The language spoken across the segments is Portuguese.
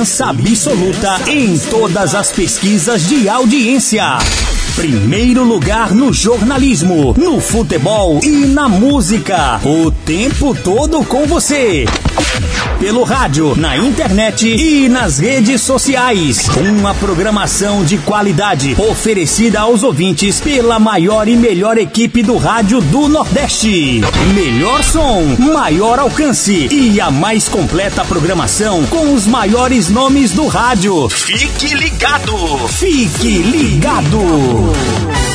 liderança absoluta em todas as pesquisas de audiência. Primeiro lugar no jornalismo, no futebol e na música. O tempo todo com você. Pelo rádio, na internet e nas redes sociais. Uma programação de qualidade oferecida aos ouvintes pela maior e melhor equipe do rádio do Nordeste. Melhor som, maior alcance e a mais completa programação com os maiores nomes do rádio. Fique ligado! Fique ligado!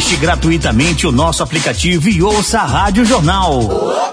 Baixe gratuitamente o nosso aplicativo e ouça a Rádio Jornal. O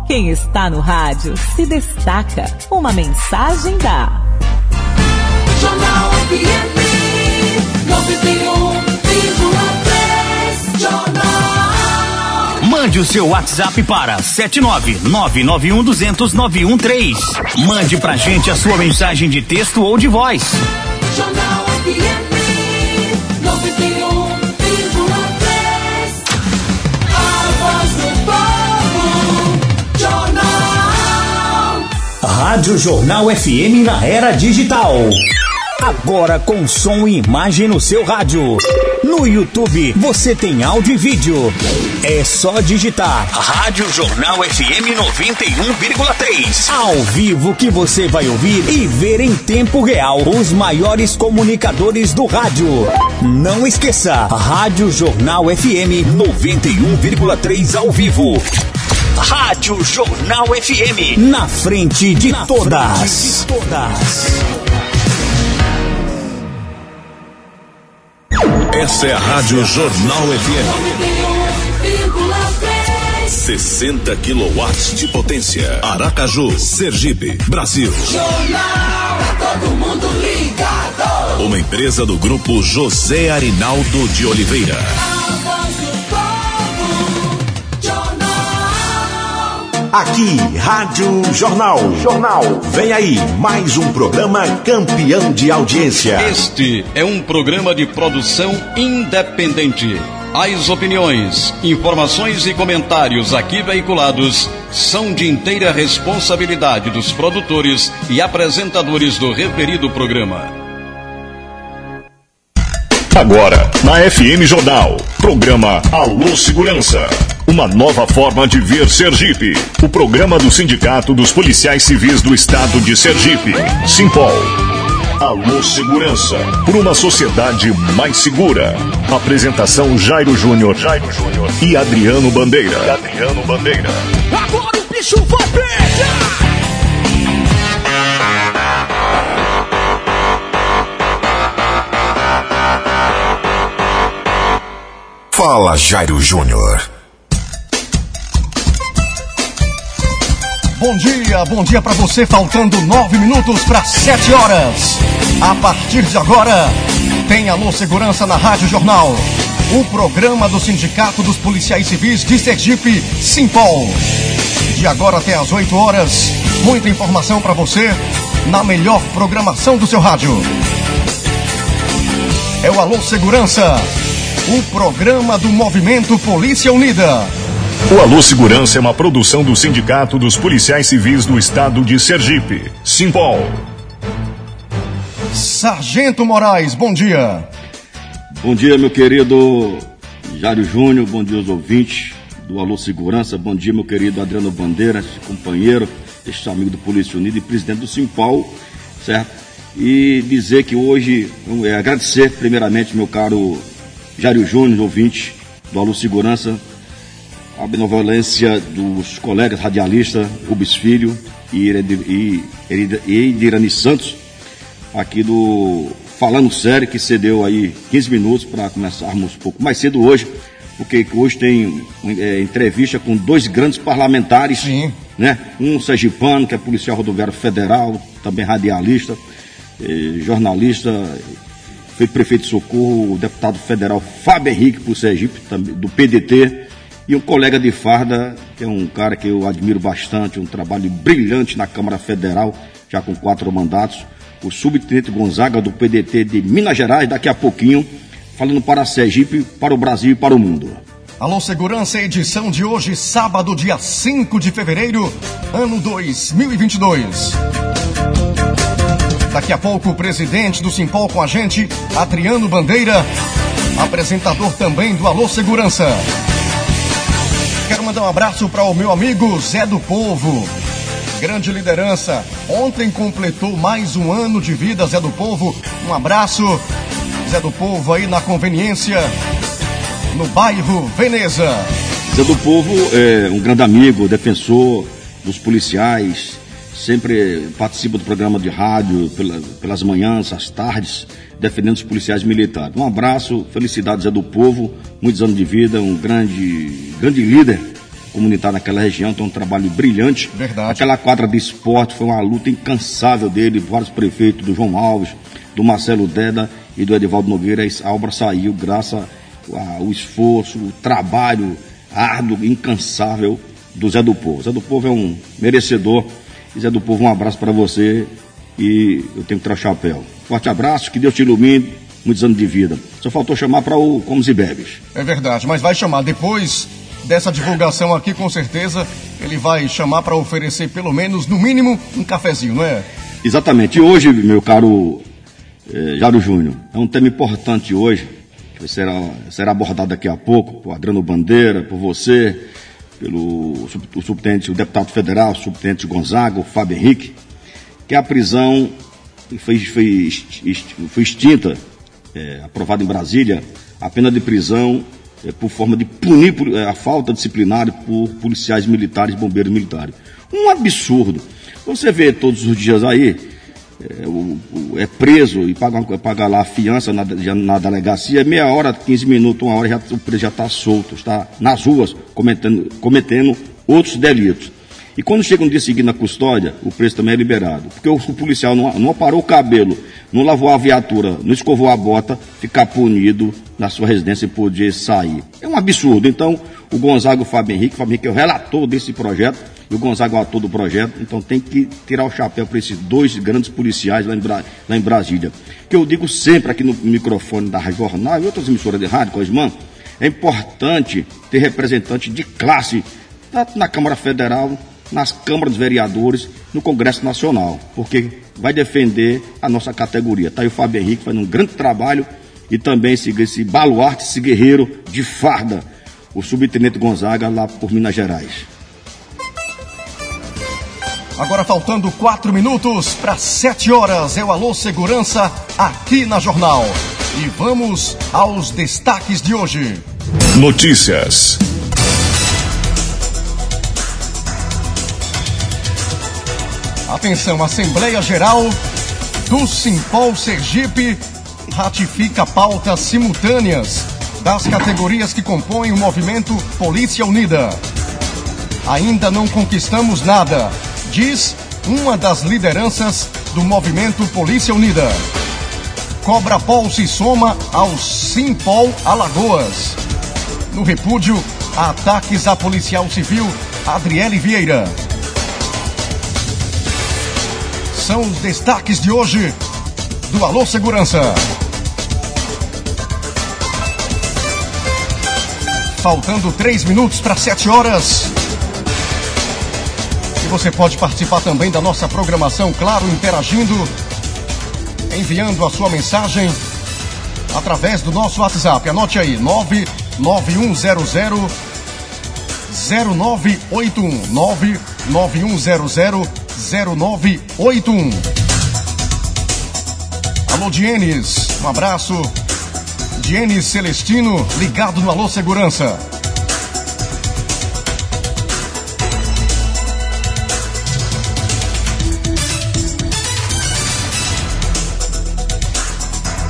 Quem está no rádio se destaca. Uma mensagem da Jornal FM 91,3. Jornal. Mande o seu WhatsApp para 79991200913. Mande pra gente a sua mensagem de texto ou de voz. Jornal FM Rádio Jornal FM na era digital. Agora com som e imagem no seu rádio. No YouTube você tem áudio e vídeo. É só digitar Rádio Jornal FM 91,3. Ao vivo que você vai ouvir e ver em tempo real os maiores comunicadores do rádio. Não esqueça, Rádio Jornal FM 91,3 ao vivo. Rádio Jornal FM. Na frente de todas. Essa é a Rádio Jornal FM. 91,3. 60 quilowatts de potência. Aracaju, Sergipe, Brasil. Jornal. Todo mundo ligado. Uma empresa do grupo José Arinaldo de Oliveira. Aqui, Rádio Jornal. Jornal. Vem aí, mais um programa campeão de audiência. Este é um programa de produção independente. As opiniões, informações e comentários aqui veiculados são de inteira responsabilidade dos produtores e apresentadores do referido programa. Agora, na FM Jornal, programa Alô Segurança. Uma nova forma de ver Sergipe. O programa do Sindicato dos Policiais Civis do Estado de Sergipe, Simpol. Alô Segurança, por uma sociedade mais segura. Apresentação Jairo Júnior, Jairo Júnior e Adriano Bandeira. E Adriano Bandeira. Agora o bicho vai pegar. Fala, Jairo Júnior. Bom dia, bom dia pra você, faltando nove minutos para sete horas. A partir de agora, tem Alô Segurança na Rádio Jornal. O programa do Sindicato dos Policiais Civis de Sergipe, Simpol. De agora até às 8 horas, muita informação pra você na melhor programação do seu rádio. É o Alô Segurança, o programa do Movimento Polícia Unida. O Alô Segurança é uma produção do Sindicato dos Policiais Civis do Estado de Sergipe, Simpol. Sargento Moraes, bom dia. Bom dia, meu querido Jário Júnior, bom dia aos ouvintes do Alô Segurança, bom dia, meu querido Adriano Bandeira, companheiro, este amigo do Polícia Unida e presidente do Simpal, certo? E dizer que hoje, é, agradecer primeiramente, meu caro Jário Júnior, ouvinte do Alô Segurança, a benevolência dos colegas radialistas Rubens Filho e Edirani Santos, aqui do Falando Sério, que cedeu aí 15 minutos para começarmos um pouco mais cedo hoje, porque hoje tem é, entrevista com dois grandes parlamentares, Sim. né? Um sergipano, que é policial rodoviário federal, também radialista, eh, jornalista, foi prefeito de Socorro, o deputado federal Fábio Henrique por Sergipe, também, do PDT, e um colega de farda, que é um cara que eu admiro bastante, um trabalho brilhante na Câmara Federal, já com quatro mandatos, o subtenente Gonzaga do PDT de Minas Gerais, daqui a pouquinho, falando para Sergipe, para o Brasil e para o mundo. Alô Segurança, edição de hoje, sábado, dia 5 de fevereiro, ano 2022. Daqui a pouco, o presidente do Simpol com a gente, Adriano Bandeira, apresentador também do Alô Segurança. Quero mandar um abraço para o meu amigo Zé do Povo, grande liderança. Ontem completou mais um ano de vida, Zé do Povo. Um abraço, Zé do Povo, aí na conveniência, no bairro Veneza. Zé do Povo é um grande amigo, defensor dos policiais, sempre participa do programa de rádio pela- pelas manhãs, às tardes, defendendo os policiais militares. Um abraço, felicidades Zé do Povo, muitos anos de vida, um grande, grande líder comunitário naquela região, tem um trabalho brilhante. Verdade. Aquela quadra de esporte foi uma luta incansável dele, vários prefeitos, do João Alves, do Marcelo Deda e do Edivaldo Nogueira. A obra saiu graças ao esforço, o trabalho árduo, incansável do Zé do Povo. Zé do Povo é um merecedor. Zé do Povo, um abraço para você e eu tenho que tirar o chapéu. Forte abraço, que Deus te ilumine, muitos anos de vida. Só faltou chamar para o Comes e Bebes. É verdade, mas vai chamar depois dessa divulgação aqui, com certeza, ele vai chamar para oferecer pelo menos, no mínimo, um cafezinho, não é? Exatamente. E hoje, meu caro eh, Jário Júnior, é um tema importante hoje, que será, será abordado daqui a pouco por Adriano Bandeira, por você, pelo o subtenente, o deputado federal, o subtenente Gonzaga, o Fábio Henrique, que é a prisão foi, foi, foi extinta, eh, aprovada em Brasília, a pena de prisão eh, por forma de punir eh, a falta disciplinar por policiais militares bombeiros militares. Um absurdo. Você vê todos os dias aí, é, o- o- é preso e paga, paga lá a fiança na, na delegacia, meia hora, 15 minutos, uma hora, já, o preso já está solto, está nas ruas cometendo, cometendo outros delitos. E quando chega no dia seguinte na custódia, o preso também é liberado. Porque o, o policial não, não aparou o cabelo, não lavou a viatura, não escovou a bota, ficar punido na sua residência e poder sair. É um absurdo. Então, o Gonzaga o Fábio Henrique, o Fábio Henrique é o relator desse projeto, e o Gonzaga é o ator do projeto, então tem que tirar o chapéu para esses dois grandes policiais lá em, Bra- lá em Brasília. Que eu digo sempre aqui no microfone da Jornal e outras emissoras de rádio, Cosman, é importante ter representante de classe, tanto na Câmara Federal, nas câmaras dos vereadores, no Congresso Nacional, porque vai defender a nossa categoria. Está aí o Fábio Henrique fazendo um grande trabalho e também esse, esse baluarte, esse guerreiro de farda, o subtenente Gonzaga, lá por Minas Gerais. Agora faltando quatro minutos para sete horas, é o Alô Segurança aqui na Jornal. E vamos aos destaques de hoje. Notícias. Atenção, Assembleia Geral do Simpol Sergipe ratifica pautas simultâneas das categorias que compõem o movimento Polícia Unida. Ainda não conquistamos nada, diz uma das lideranças do movimento Polícia Unida. Cobra Pol se soma ao Simpol Alagoas. No repúdio ataques à policial civil Adriele Vieira. São os destaques de hoje do Alô Segurança. Faltando três minutos para sete horas. Você pode participar também da nossa programação, claro, interagindo, enviando a sua mensagem através do nosso WhatsApp. Anote aí, 99100 0981 99100 0981. Alô, Dienes, um abraço. Dienes Celestino, ligado no Alô Segurança.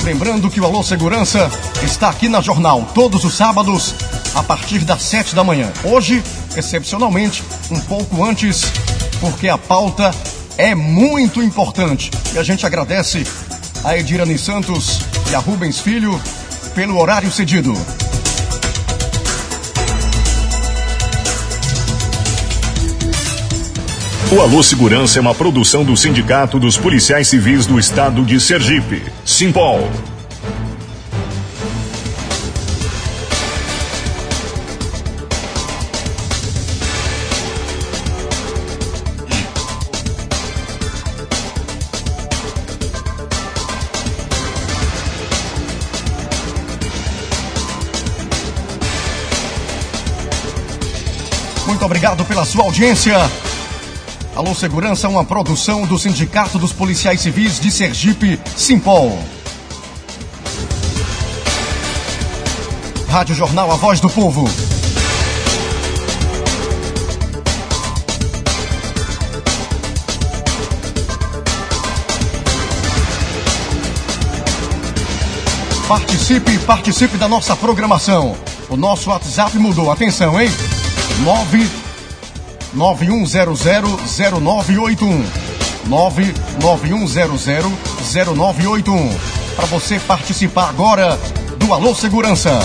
Lembrando que o Alô Segurança está aqui na Jornal todos os sábados a partir das 7 da manhã. Hoje, excepcionalmente, um pouco antes, porque a pauta é muito importante. E a gente agradece a Edirane Santos e a Rubens Filho pelo horário cedido. O Alô Segurança é uma produção do Sindicato dos Policiais Civis do Estado de Sergipe, Simpol. Muito obrigado pela sua audiência. Alô Segurança uma produção do Sindicato dos Policiais Civis de Sergipe, Simpol. Rádio Jornal A Voz do Povo. Participe, participe da nossa programação. O nosso WhatsApp mudou. Atenção, hein? 9 91000981. 991000981. Para você participar agora do Alô Segurança.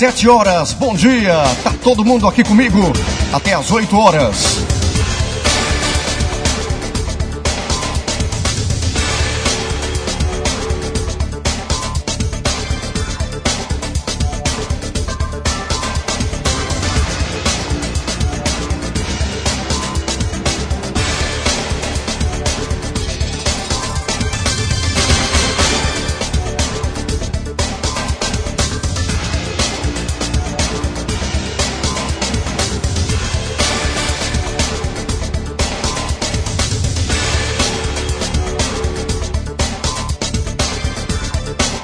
Sete horas, bom dia. Tá todo mundo aqui comigo até as 8 horas.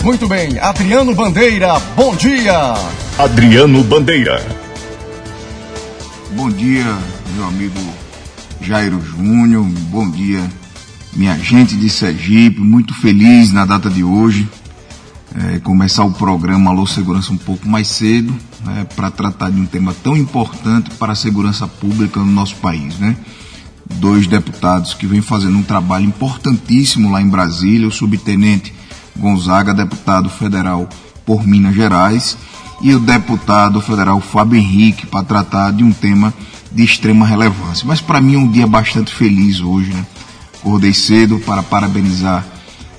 Muito bem, Adriano Bandeira, bom dia. Adriano Bandeira. Bom dia, meu amigo Jairo Júnior. Bom dia, minha gente de Sergipe. Muito feliz na data de hoje. É, começar o programa Alô Segurança um pouco mais cedo, né, para tratar de um tema tão importante para a segurança pública no nosso país. Né? Dois deputados que vêm fazendo um trabalho importantíssimo lá em Brasília, o subtenente Gonzaga, deputado federal por Minas Gerais, e o deputado federal Fábio Henrique, para tratar de um tema de extrema relevância. Mas para mim é um dia bastante feliz hoje, né? Acordei cedo para parabenizar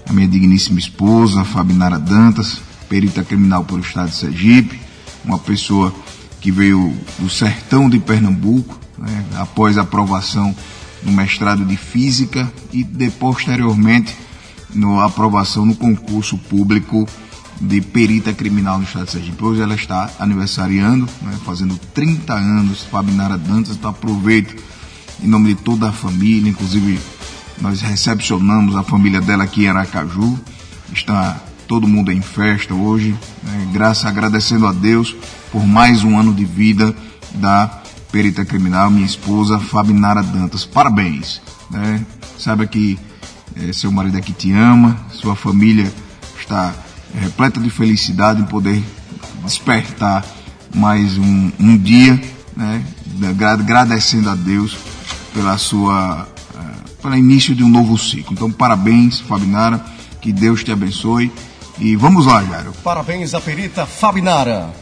a minha digníssima esposa, Fabinara Dantas, perita criminal pelo estado de Sergipe, uma pessoa que veio do sertão de Pernambuco, né? após a aprovação no mestrado de Física e de, posteriormente na aprovação no concurso público de perita criminal no estado de Sergipe. Hoje ela está aniversariando, né, fazendo 30 anos, Fabinara Dantas, então aproveito em nome de toda a família, inclusive nós recepcionamos a família dela aqui em Aracaju, está todo mundo em festa hoje, né, graças, agradecendo a Deus por mais um ano de vida da perita criminal, minha esposa Fabinara Dantas. Parabéns, né? Saiba que é, seu marido aqui te ama, sua família está é, repleta de felicidade em poder despertar mais um, um dia, né, agradecendo a Deus pela sua, uh, pelo início de um novo ciclo. Então, parabéns, Fabinara, que Deus te abençoe. E vamos lá, Jairo. Parabéns à perita Fabinara.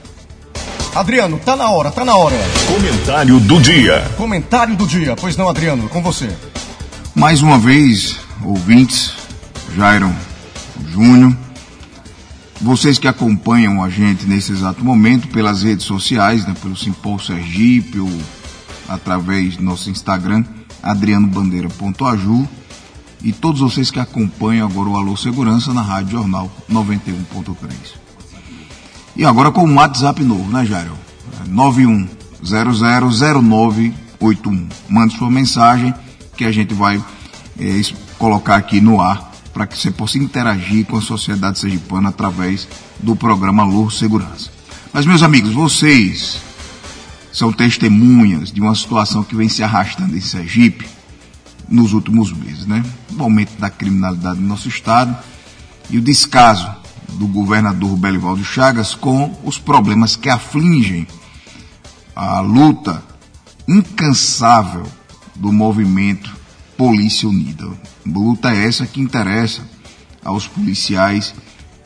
Adriano, tá na hora, tá na hora. Comentário do dia. Comentário do dia. Pois não, Adriano, com você. Mais uma vez, ouvintes, Jairo Júnior, vocês que acompanham a gente nesse exato momento pelas redes sociais, né, pelo Simpol Sergipe ou através do nosso Instagram, adrianobandeira.aju e todos vocês que acompanham agora o Alô Segurança na Rádio Jornal 91.3. E agora com um WhatsApp novo, né, Jairo? 91000981. Mande sua mensagem que a gente vai é, colocar aqui no ar para que você possa interagir com a sociedade sergipana através do programa Lur Segurança. Mas, meus amigos, vocês são testemunhas de uma situação que vem se arrastando em Sergipe nos últimos meses, né? O aumento da criminalidade no nosso estado e o descaso do governador Belivaldo Chagas com os problemas que afligem a luta incansável do movimento Polícia Unida. Luta essa que interessa aos policiais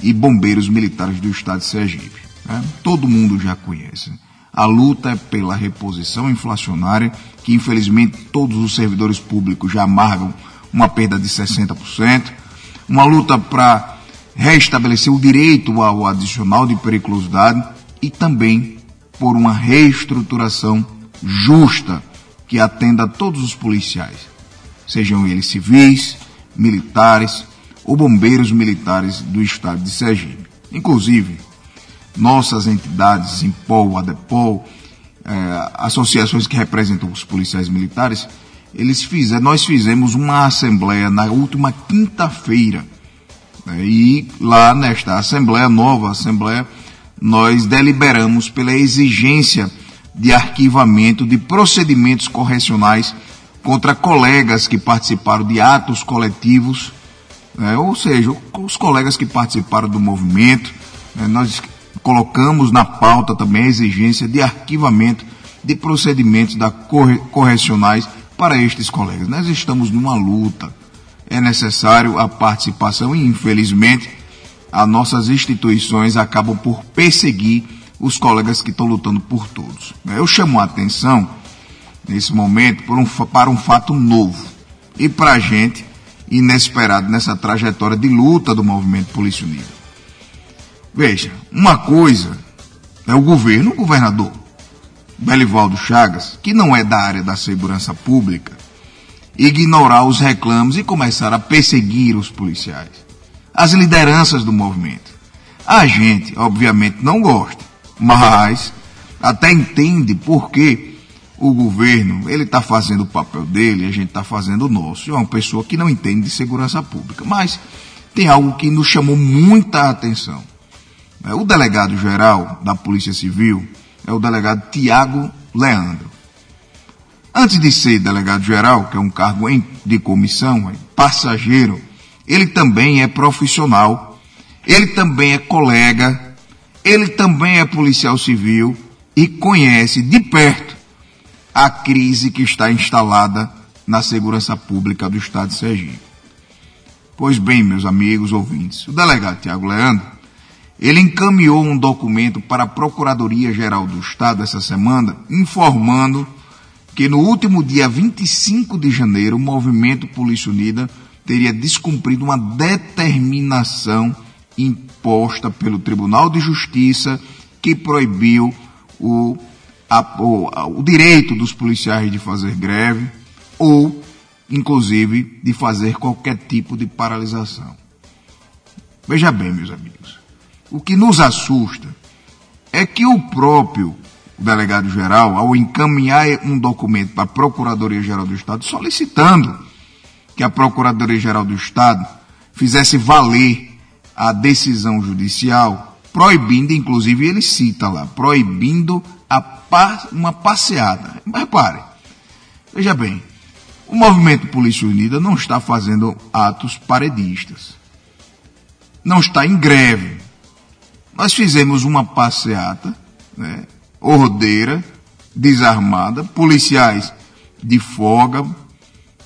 e bombeiros militares do estado de Sergipe. Né? Todo mundo já conhece. A luta é pela reposição inflacionária, que infelizmente todos os servidores públicos já amargam uma perda de 60%. Uma luta para restabelecer o direito ao adicional de periculosidade e também por uma reestruturação justa que atenda a todos os policiais, sejam eles civis, militares ou bombeiros militares do estado de Sergipe. Inclusive, nossas entidades, Impol, ADEPOL, eh, associações que representam os policiais militares, eles fizeram, nós fizemos uma assembleia na última quinta-feira né? E lá nesta Assembleia, nova Assembleia, nós deliberamos pela exigência de arquivamento de procedimentos correcionais contra colegas que participaram de atos coletivos, né? ou seja, os colegas que participaram do movimento. Né? Nós colocamos na pauta também a exigência de arquivamento de procedimentos da corre correcionais para estes colegas. Nós estamos numa luta é necessário a participação e, infelizmente, as nossas instituições acabam por perseguir os colegas que estão lutando por todos. Eu chamo a atenção, nesse momento, um, para um fato novo e para a gente inesperado nessa trajetória de luta do movimento Polícia Unida. Veja, uma coisa é o governo, o governador, Belivaldo Chagas, que não é da área da segurança pública, ignorar os reclamos e começar a perseguir os policiais, as lideranças do movimento. A gente, obviamente, não gosta, mas até entende por que o governo ele está fazendo o papel dele, a gente está fazendo o nosso. É uma pessoa que não entende de segurança pública, mas tem algo que nos chamou muita atenção. É, o delegado geral da Polícia Civil é o delegado Tiago Leandro. Antes de ser delegado-geral, que é um cargo de comissão, é passageiro, ele também é profissional, ele também é colega, ele também é policial civil e conhece de perto a crise que está instalada na segurança pública do Estado de Sergipe. Pois bem, meus amigos ouvintes, o delegado Tiago Leandro, ele encaminhou um documento para a Procuradoria-Geral do Estado essa semana, informando que no último dia 25 de janeiro o movimento Polícia Unida teria descumprido uma determinação imposta pelo Tribunal de Justiça que proibiu o, a, o, o direito dos policiais de fazer greve ou, inclusive, de fazer qualquer tipo de paralisação. Veja bem, meus amigos, o que nos assusta é que o próprio delegado-geral, ao encaminhar um documento para a Procuradoria-Geral do Estado, solicitando que a Procuradoria-Geral do Estado fizesse valer a decisão judicial, proibindo, inclusive ele cita lá, proibindo par, uma passeada. Mas repare, veja bem, o movimento Polícia Unida não está fazendo atos paredistas. Não está em greve. Nós fizemos uma passeata, né, ordeira, desarmada, policiais de folga,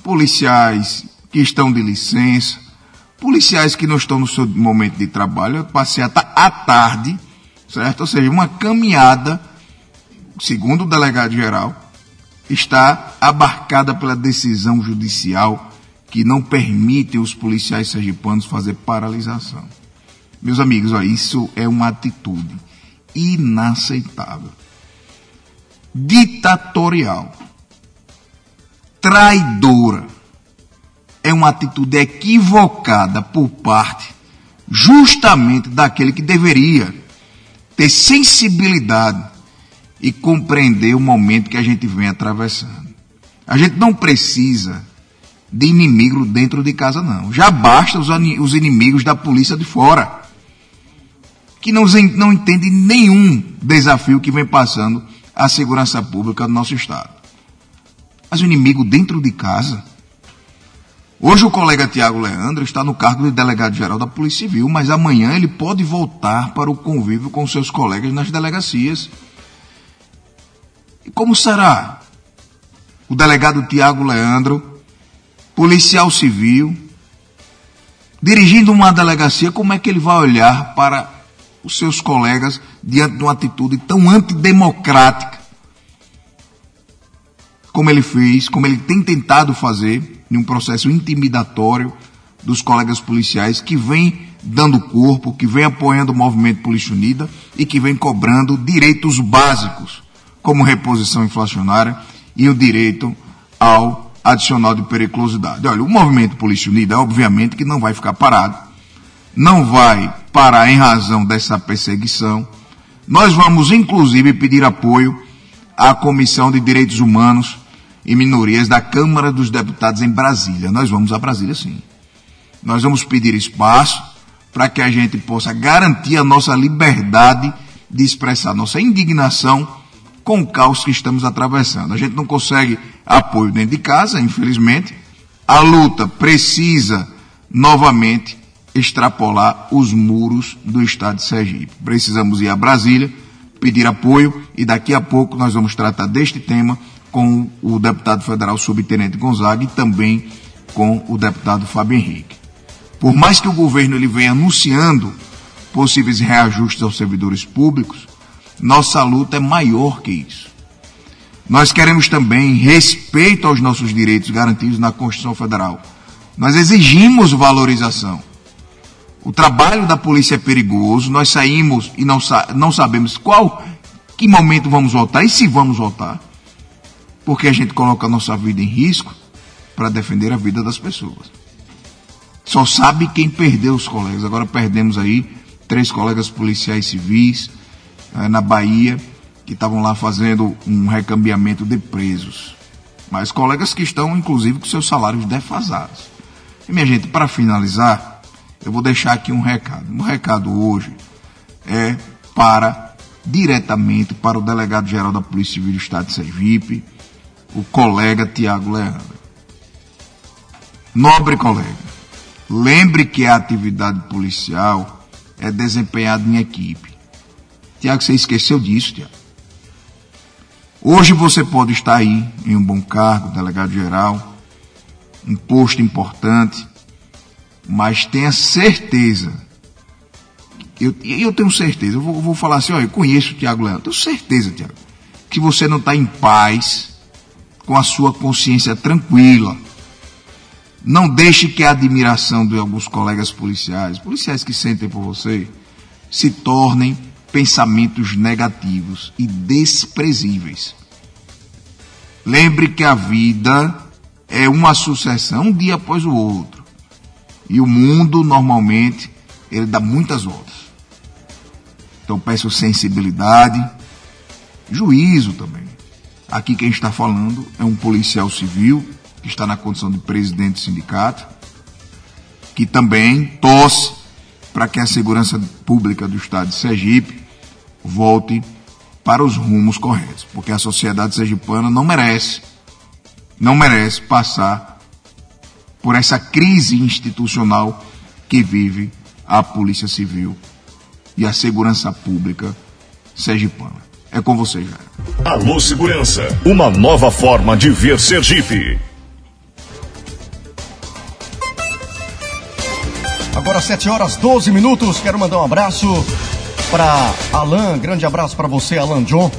policiais que estão de licença, policiais que não estão no seu momento de trabalho, passeata à tarde, certo? Ou seja, uma caminhada, segundo o delegado geral, está abarcada pela decisão judicial que não permite os policiais sergipanos fazer paralisação. Meus amigos, ó, isso é uma atitude inaceitável ditatorial, traidora. É uma atitude equivocada por parte justamente daquele que deveria ter sensibilidade e compreender o momento que a gente vem atravessando. A gente não precisa de inimigo dentro de casa, não. Já basta os, inimigos da polícia de fora, que não, não entendem nenhum desafio que vem passando a segurança pública do nosso Estado. Mas o inimigo dentro de casa. Hoje o colega Tiago Leandro está no cargo de delegado-geral da Polícia Civil, mas amanhã ele pode voltar para o convívio com seus colegas nas delegacias. E como será? O delegado Tiago Leandro, policial civil, dirigindo uma delegacia, como é que ele vai olhar para os seus colegas diante de uma atitude tão antidemocrática como ele fez, como ele tem tentado fazer em um processo intimidatório dos colegas policiais que vem dando corpo, que vem apoiando o movimento Polícia Unida e que vem cobrando direitos básicos, como reposição inflacionária e o direito ao adicional de periculosidade. Olha, o movimento Polícia Unida, obviamente, que não vai ficar parado, não vai parar em razão dessa perseguição. Nós vamos, inclusive, pedir apoio à Comissão de Direitos Humanos e Minorias da Câmara dos Deputados em Brasília. Nós vamos a Brasília, sim. Nós vamos pedir espaço para que a gente possa garantir a nossa liberdade de expressar nossa indignação com o caos que estamos atravessando. A gente não consegue apoio dentro de casa, infelizmente. A luta precisa novamente extrapolar os muros do estado de Sergipe. Precisamos ir a Brasília, pedir apoio e daqui a pouco nós vamos tratar deste tema com o deputado federal subtenente Gonzaga e também com o deputado Fábio Henrique. Por mais que o governo ele venha anunciando possíveis reajustes aos servidores públicos, nossa luta é maior que isso. Nós queremos também respeito aos nossos direitos garantidos na Constituição Federal. Nós exigimos valorização. O trabalho da polícia é perigoso, nós saímos e não, não sabemos qual, que momento vamos voltar e se vamos voltar. Porque a gente coloca a nossa vida em risco para defender a vida das pessoas. Só sabe quem perdeu os colegas. Agora perdemos aí três colegas policiais civis na Bahia que estavam lá fazendo um recambiamento de presos. Mas colegas que estão, inclusive, com seus salários defasados. E, minha gente, para finalizar, eu vou deixar aqui um recado. O recado hoje é para, diretamente, para o delegado-geral da Polícia Civil do Estado de Sergipe, o colega Tiago Leandro. Nobre colega, lembre que a atividade policial é desempenhada em equipe. Tiago, você esqueceu disso, Tiago. Hoje você pode estar aí em um bom cargo, delegado-geral, um posto importante, mas tenha certeza, eu, eu tenho certeza, eu vou, vou falar assim, olha, eu conheço o Tiago Leandro, tenho certeza, Tiago, que você não está em paz, com a sua consciência tranquila. Não deixe que a admiração de alguns colegas policiais, policiais que sentem por você, se tornem pensamentos negativos e desprezíveis. Lembre que a vida é uma sucessão um dia após o outro. E o mundo, normalmente, ele dá muitas voltas. Então peço sensibilidade, juízo também. Aqui quem está falando é um policial civil que está na condição de presidente do sindicato, que também torce para que a segurança pública do estado de Sergipe volte para os rumos corretos, porque a sociedade sergipana não merece, não merece passar por essa crise institucional que vive a Polícia Civil e a segurança pública sergipana. É com você, Jair. Alô Segurança, uma nova forma de ver Sergipe. Agora 7 horas 12 minutos. Quero mandar um abraço para Alan. Grande abraço para você, Alan John.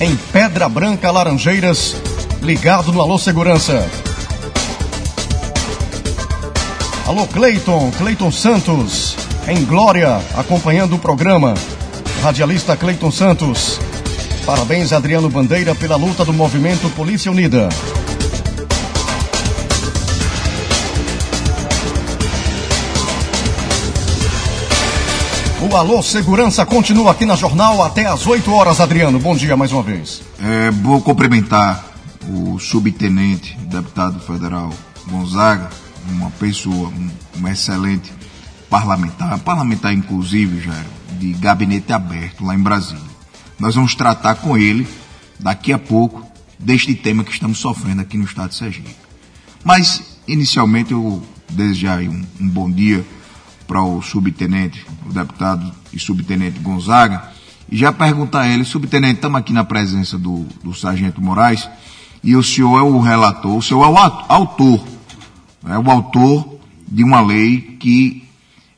Em Pedra Branca, Laranjeiras, ligado no Alô Segurança. Alô Cleiton, Cleiton Santos, em Glória, acompanhando o programa. Radialista Cleiton Santos. Parabéns, Adriano Bandeira, pela luta do movimento Polícia Unida. O Alô Segurança continua aqui na jornal até às 8 horas, Adriano. Bom dia mais uma vez. É, vou cumprimentar o subtenente, deputado federal Gonzaga, uma pessoa, um, um excelente parlamentar, parlamentar inclusive, Jairo, de gabinete aberto lá em Brasília. Nós vamos tratar com ele daqui a pouco deste tema que estamos sofrendo aqui no estado de Sergipe. Mas, inicialmente, eu desejar um, um bom dia para o subtenente, o deputado e subtenente Gonzaga, e já perguntar a ele, subtenente, estamos aqui na presença do, do sargento Moraes, e o senhor é o relator, o senhor é o autor, é o autor de uma lei que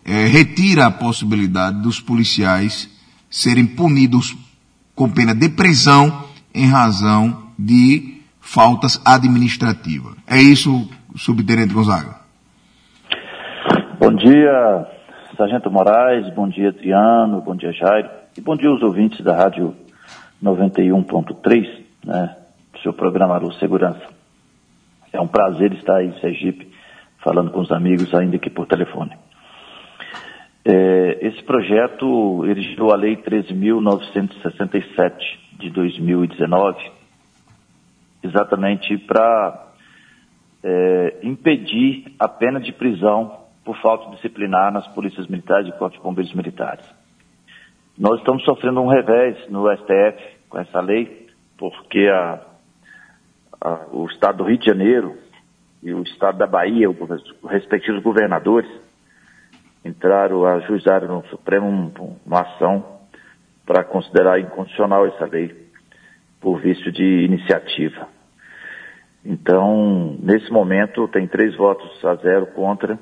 é, retira a possibilidade dos policiais serem punidos com pena de prisão em razão de faltas administrativas. É isso, subtenente Gonzaga? Bom dia, Sargento Moraes, bom dia, Adriano, bom dia, Jairo, e bom dia aos ouvintes da Rádio 91.3, né, seu programa Luz Segurança. É um prazer estar em Sergipe, falando com os amigos, ainda aqui por telefone. É, esse projeto, gerou a Lei 13.967 de 2019, exatamente para é, impedir a pena de prisão por falta disciplinar nas polícias militares e corpos de bombeiros militares. Nós estamos sofrendo um revés no STF com essa lei, porque a, a, o Estado do Rio de Janeiro e o Estado da Bahia, os respectivos governadores, entraram, ajuizaram no Supremo uma ação para considerar inconstitucional essa lei por vício de iniciativa. Então, nesse momento, tem três votos a zero contra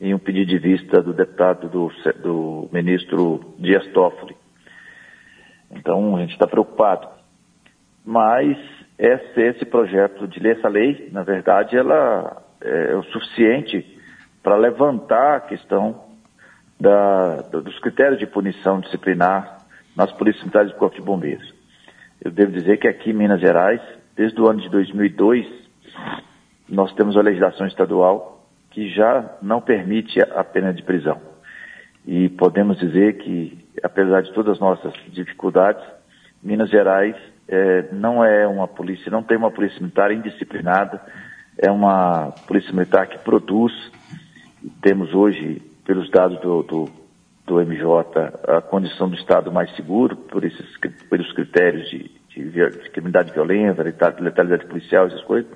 em um pedido de vista do deputado do, do ministro Dias Toffoli. Então, a gente está preocupado. Mas esse, esse projeto de ler essa lei, na verdade, ela é o suficiente para levantar a questão da, dos critérios de punição disciplinar nas polícias militares e corpo de bombeiros. Eu devo dizer que aqui em Minas Gerais, desde o ano de 2002, nós temos a legislação estadual que já não permite a pena de prisão. E podemos dizer que, apesar de todas as nossas dificuldades, Minas Gerais é, não é uma polícia, não tem uma polícia militar indisciplinada, é uma polícia militar que produz. Temos hoje, pelos dados do, do do MJ a condição do Estado mais seguro por esses pelos critérios de, de, de criminalidade violenta, letalidade policial, essas coisas.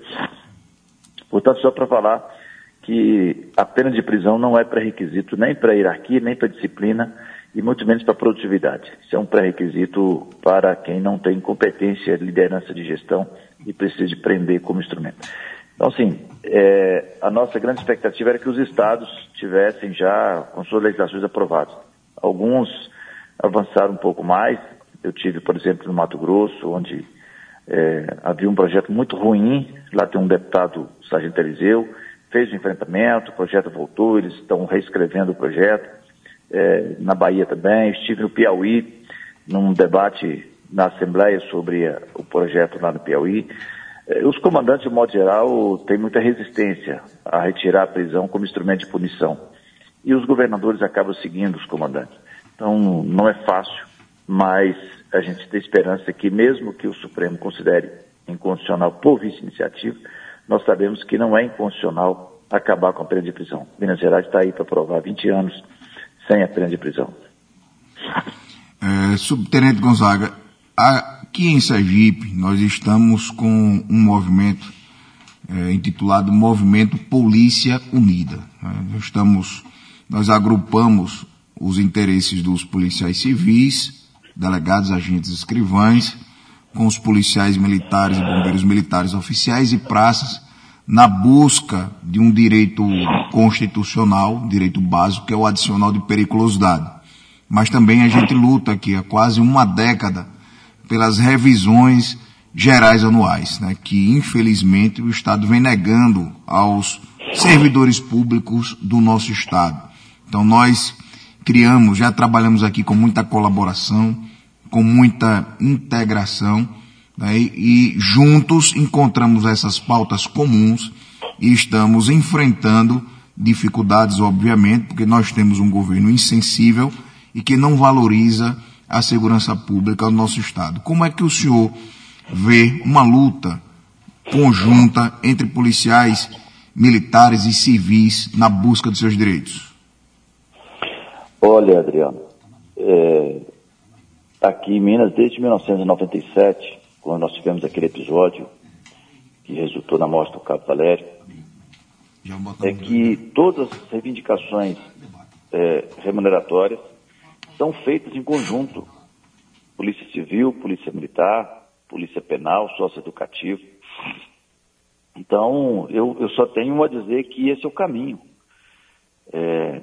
Portanto, só para falar que a pena de prisão não é pré-requisito nem para hierarquia, nem para disciplina e muito menos para produtividade. Isso é um pré-requisito para quem não tem competência, liderança de gestão e precisa de prender como instrumento. Então, assim, é, a nossa grande expectativa era que os estados tivessem já com suas legislações aprovadas. Alguns avançaram um pouco mais. Eu tive, por exemplo, no Mato Grosso, onde é, havia um projeto muito ruim. Lá tem um deputado, Sargento Eliseu, fez o enfrentamento, o projeto voltou, eles estão reescrevendo o projeto. É, na Bahia também. Estive no Piauí, num debate na Assembleia sobre o projeto lá no Piauí. É, os comandantes, de modo geral, têm muita resistência a retirar a prisão como instrumento de punição. E os governadores acabam seguindo os comandantes. Então, não é fácil, mas a gente tem esperança que, mesmo que o Supremo considere inconstitucional por vice-iniciativa, nós sabemos que não é inconstitucional acabar com a pena de prisão. Minas Gerais está aí para provar 20 anos sem a pena de prisão. É, Subtenente Gonzaga, Aqui em Sergipe, nós estamos com um movimento é, intitulado Movimento Polícia Unida. Nós estamos, nós agrupamos os interesses dos policiais civis, delegados, agentes escrivães, com os policiais militares e bombeiros militares oficiais e praças, na busca de um direito constitucional, direito básico, que é o adicional de periculosidade. Mas também a gente luta aqui há quase uma década pelas revisões gerais anuais, né, que infelizmente o Estado vem negando aos servidores públicos do nosso Estado. Então nós criamos, já trabalhamos aqui com muita colaboração, com muita integração, né, e, juntos encontramos essas pautas comuns e estamos enfrentando dificuldades, obviamente, porque nós temos um governo insensível e que não valoriza a segurança pública do nosso Estado. Como é que o senhor vê uma luta conjunta entre policiais militares e civis na busca dos seus direitos? Olha, Adriano, é, aqui em Minas, desde 1997, quando nós tivemos aquele episódio que resultou na morte do Cabo Valério, é que todas as reivindicações é, remuneratórias são feitas em conjunto. Polícia Civil, Polícia Militar, Polícia Penal, Socioeducativo. Então, eu, eu só tenho a dizer que esse é o caminho. É,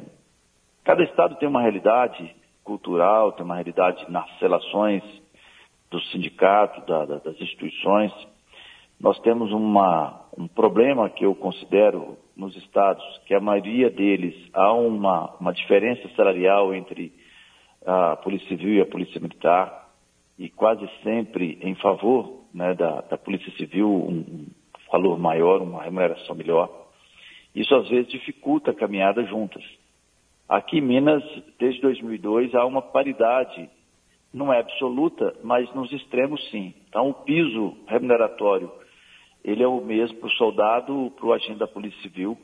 cada estado tem uma realidade cultural, tem uma realidade nas relações dos sindicatos, da, da, das instituições. Nós temos uma, um problema que eu considero nos estados, que a maioria deles há uma, uma diferença salarial entre a Polícia Civil e a Polícia Militar, e quase sempre em favor né, da, da Polícia Civil um valor maior, uma remuneração melhor. Isso às vezes dificulta a caminhada juntas. Aqui em Minas, desde 2002, há uma paridade, não é absoluta, mas nos extremos sim. Então o piso remuneratório ele é o mesmo para o soldado, para o agente da Polícia Civil.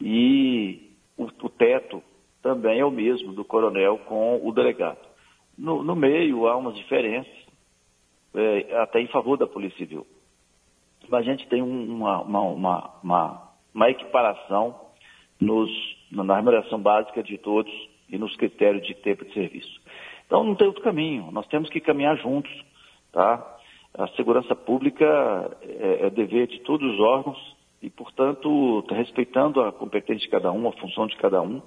E o, o, teto também é o mesmo do coronel com o delegado. No, no meio há umas diferenças, é, até em favor da Polícia Civil. Mas a gente tem uma, uma, uma, uma, uma equiparação nos, na remuneração básica de todos e nos critérios de tempo de serviço. Então não tem outro caminho, nós temos que caminhar juntos, tá? a segurança pública é, é dever de todos os órgãos e, portanto, respeitando a competência de cada um, a função de cada um,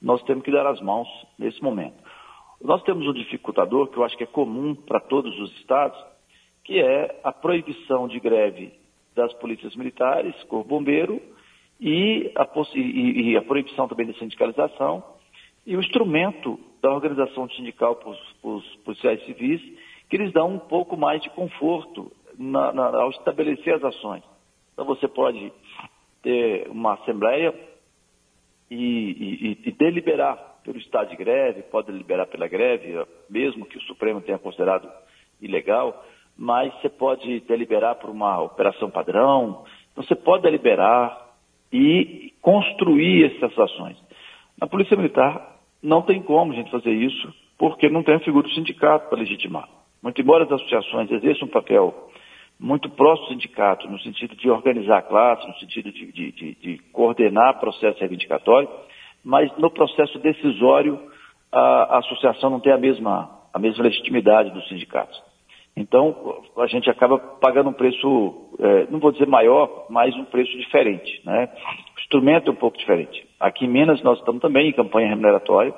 nós temos que dar as mãos nesse momento. Nós temos um dificultador que eu acho que é comum para todos os estados, que é a proibição de greve das polícias militares, corpo bombeiro, e a, e, e a proibição também da sindicalização, e o instrumento da organização sindical para os policiais civis, que lhes dão um pouco mais de conforto na, na, ao estabelecer as ações. Então você pode ter uma assembleia e, e, e deliberar pelo estado de greve, pode deliberar pela greve, mesmo que o Supremo tenha considerado ilegal, mas você pode deliberar por uma operação padrão, então você pode deliberar e construir essas ações. Na Polícia Militar não tem como a gente fazer isso, porque não tem a figura do sindicato para legitimar. Muito embora as associações exerçam um papel muito próximo do sindicato, no sentido de organizar a classe, no sentido de, de, de, de coordenar processo reivindicatório, mas no processo decisório a, a, associação não tem a mesma, a mesma legitimidade dos sindicatos. Então, a gente acaba pagando um preço, é, não vou dizer maior, mas um preço diferente. Né? O instrumento é um pouco diferente. Aqui em Minas nós estamos também em campanha remuneratória.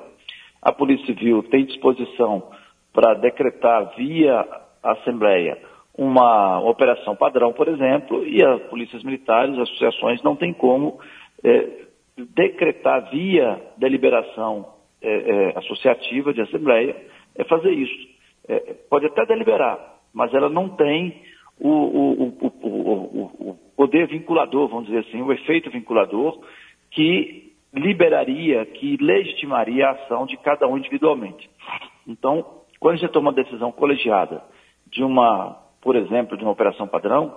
A Polícia Civil tem disposição para decretar via Assembleia uma operação padrão, por exemplo, e as polícias militares, as associações não têm como é, decretar via deliberação é, é, associativa de Assembleia é fazer isso. É, pode até deliberar, mas ela não tem o, o, o, o, poder vinculador, vamos dizer assim, o efeito vinculador que liberaria, que legitimaria a ação de cada um individualmente. Então, quando você toma uma decisão colegiada de uma, por exemplo, de uma operação padrão,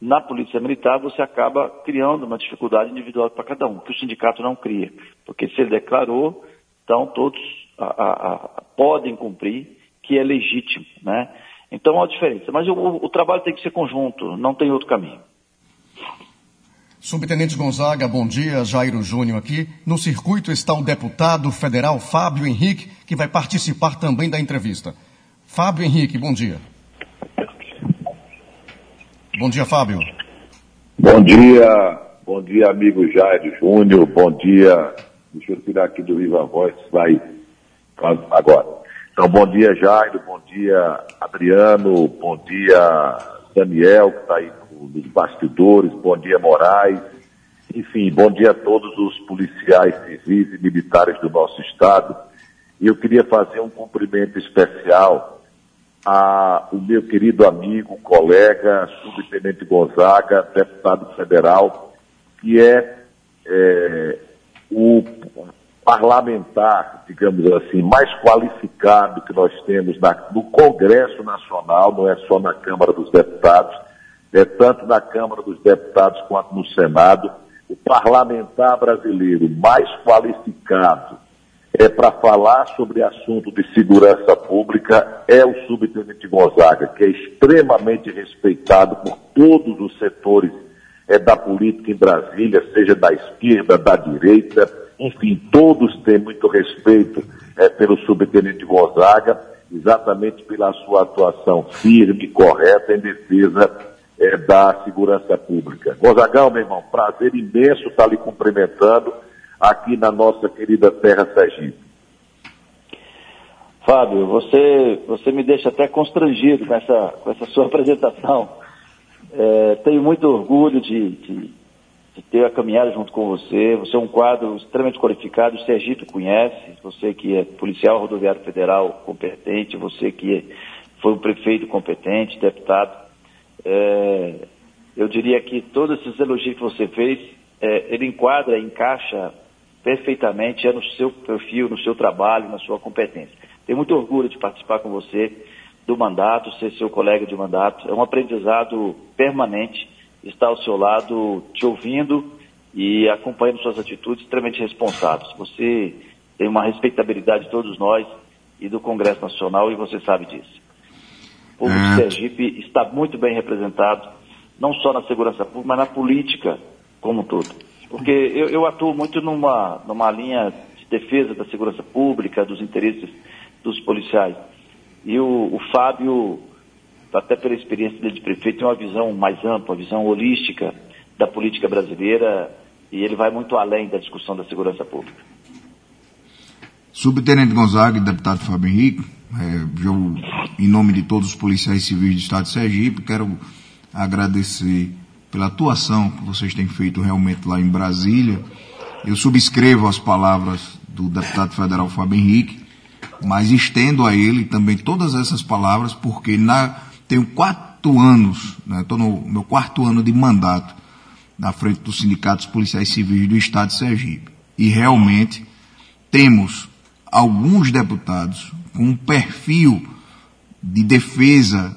na polícia militar você acaba criando uma dificuldade individual para cada um, que o sindicato não cria. Porque se ele declarou, então todos a, a, a, podem cumprir, que é legítimo, né? Então há uma diferença. Mas o, o trabalho tem que ser conjunto, não tem outro caminho. Subtenente Gonzaga, bom dia. Jairo Júnior aqui. No circuito está o deputado federal Fábio Henrique, que vai participar também da entrevista. Fábio Henrique, bom dia. Bom dia, Fábio. Bom dia, bom dia, amigo Jairo Júnior. Bom dia. Deixa eu tirar aqui do Viva Voz, vai agora. Então, bom dia, Jairo. Bom dia, Adriano. Bom dia, Daniel, que está aí dos bastidores, bom dia Moraes, enfim, bom dia a todos os policiais civis e militares do nosso estado. E eu queria fazer um cumprimento especial ao meu querido amigo, colega, subtenente Gonzaga, deputado federal, que é, é o parlamentar, digamos assim, mais qualificado que nós temos na, no Congresso Nacional, não é só na Câmara dos Deputados, é, tanto na Câmara dos Deputados quanto no Senado, o parlamentar brasileiro mais qualificado é para falar sobre assunto de segurança pública é o subtenente Gonzaga, que é extremamente respeitado por todos os setores é, da política em Brasília, seja da esquerda, da direita, enfim, todos têm muito respeito é, pelo subtenente Gonzaga, exatamente pela sua atuação firme, correta em defesa é, da segurança pública. Gonzagão, meu irmão, prazer imenso estar lhe cumprimentando aqui na nossa querida terra Sergipe. Fábio, você, você me deixa até constrangido com essa, com essa sua apresentação. É, tenho muito orgulho de, de, de ter a caminhada junto com você. Você é um quadro extremamente qualificado, o Sergipe conhece, você que é policial rodoviário federal competente, você que foi um prefeito competente, deputado. É, eu diria que todos esses elogios que você fez, é, ele enquadra, encaixa perfeitamente é no seu perfil, no seu trabalho, na sua competência. Tenho muito orgulho de participar com você do mandato, ser seu colega de mandato. É um aprendizado permanente estar ao seu lado, te ouvindo e acompanhando suas atitudes extremamente responsáveis. Você tem uma respeitabilidade de todos nós e do Congresso Nacional e você sabe disso. O povo de Sergipe está muito bem representado, não só na segurança pública, mas na política como um todo. Porque eu, eu atuo muito numa, numa linha de defesa da segurança pública, dos interesses dos policiais. E o, o Fábio, até pela experiência dele de prefeito, tem uma visão mais ampla, uma visão holística da política brasileira e ele vai muito além da discussão da segurança pública. Subtenente Gonzaga e deputado Fábio Henrique, é, eu, em nome de todos os policiais civis do Estado de Sergipe, quero agradecer pela atuação que vocês têm feito realmente lá em Brasília. Eu subscrevo as palavras do deputado federal Fábio Henrique, mas estendo a ele também todas essas palavras, porque na, tenho quatro anos, estou né, no meu quarto ano de mandato na frente dos sindicatos policiais civis do Estado de Sergipe. E realmente temos alguns deputados com um perfil de defesa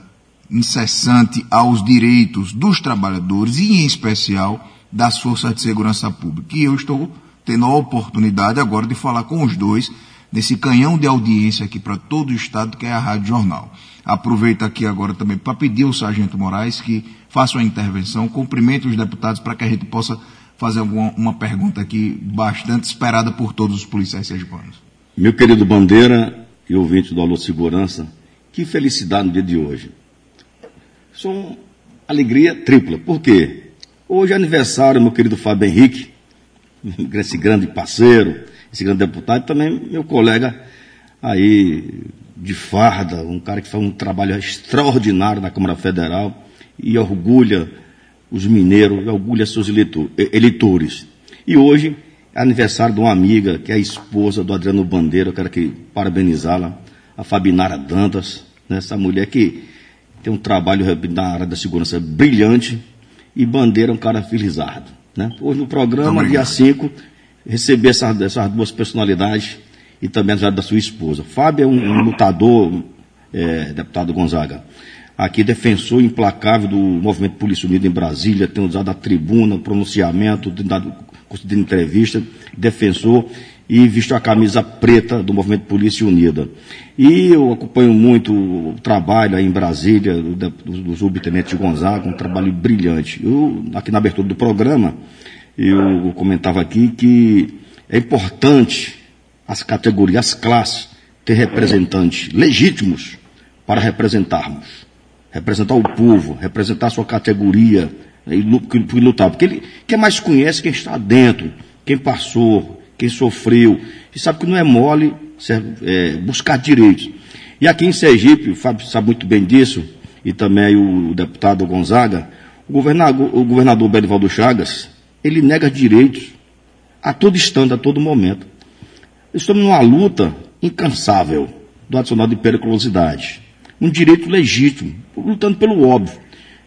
incessante aos direitos dos trabalhadores e, em especial, das forças de segurança pública. E eu estou tendo a oportunidade agora de falar com os dois nesse canhão de audiência aqui para todo o Estado, que é a Rádio Jornal. Aproveito aqui agora também para pedir ao Sargento Moraes que faça uma intervenção, cumprimente os deputados para que a gente possa fazer alguma, uma pergunta aqui bastante esperada por todos os policiais sergipanos. Meu querido Bandeira e ouvinte do Alô Segurança, que felicidade no dia de hoje. São alegria tripla. Por quê? Hoje é aniversário, meu querido Fábio Henrique, esse grande parceiro, esse grande deputado, e também meu colega aí de farda, um cara que faz um trabalho extraordinário na Câmara Federal e orgulha os mineiros, orgulha seus eleitores. E hoje é aniversário de uma amiga, que é a esposa do Adriano Bandeira, eu quero aqui parabenizá-la, a Fabinara Dantas, né, essa mulher que tem um trabalho na área da segurança brilhante e Bandeira é um cara felizardo. Né? Hoje no programa, dia 5, receber essas, essas duas personalidades e também da sua esposa. Fábio é um, um lutador, é, deputado Gonzaga, aqui defensor implacável do movimento Polícia Unida em Brasília, tem usado a tribuna, pronunciamento, tem dado concedido entrevista, defensor e visto a camisa preta do Movimento Polícia Unida. E eu acompanho muito o trabalho aí em Brasília do, do, do subtenente Gonzaga, um trabalho brilhante. Eu, aqui na abertura do programa, eu comentava aqui que é importante as categorias, as classes, ter representantes legítimos para representarmos. Representar o povo, representar a sua categoria e lutar. Porque ele quem mais conhece quem está dentro, quem passou, quem sofreu, e sabe que não é mole é, buscar direitos. E aqui em Sergipe, o Fábio sabe muito bem disso, e também o deputado Gonzaga, o governador, o governador Belivaldo Chagas, ele nega direitos a todo instante, a todo momento. Estamos numa luta incansável do adicional de periculosidade. Um direito legítimo, lutando pelo óbvio.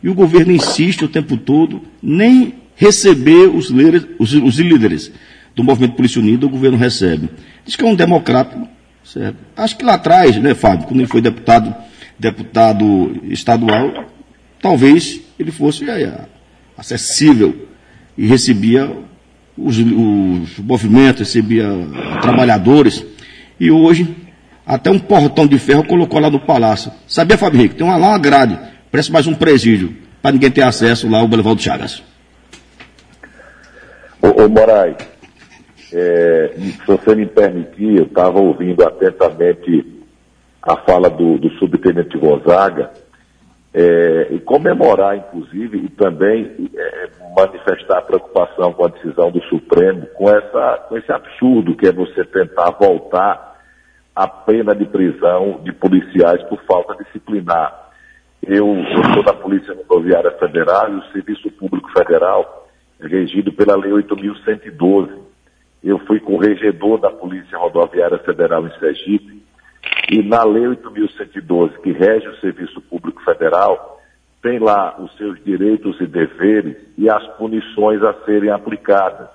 E o governo insiste o tempo todo nem receber os líderes, os, os líderes do Movimento Polícia Unida, o governo recebe. Diz que é um democrata, certo? Acho que lá atrás, né, Fábio, quando ele foi deputado, deputado estadual, talvez ele fosse é, acessível e recebia os, os movimentos, recebia trabalhadores, e hoje até um portão de ferro colocou lá no palácio. Sabia, Henrique? Tem uma, lá uma grade, parece mais um presídio, para ninguém ter acesso lá ao Boulevard Chagas. Ô, ô Moraes, é, se você me permitir, eu estava ouvindo atentamente a fala do, do subtenente Gonzaga, é, e comemorar, inclusive, e também é, manifestar preocupação com a decisão do Supremo, com, essa, com esse absurdo que é você tentar voltar a pena de prisão de policiais por falta disciplinar. Eu, eu sou da Polícia Rodoviária Federal e o Serviço Público Federal é regido pela Lei 8.112. Eu fui corregedor da Polícia Rodoviária Federal em Sergipe e na Lei 8.112, que rege o Serviço Público Federal, tem lá os seus direitos e deveres e as punições a serem aplicadas.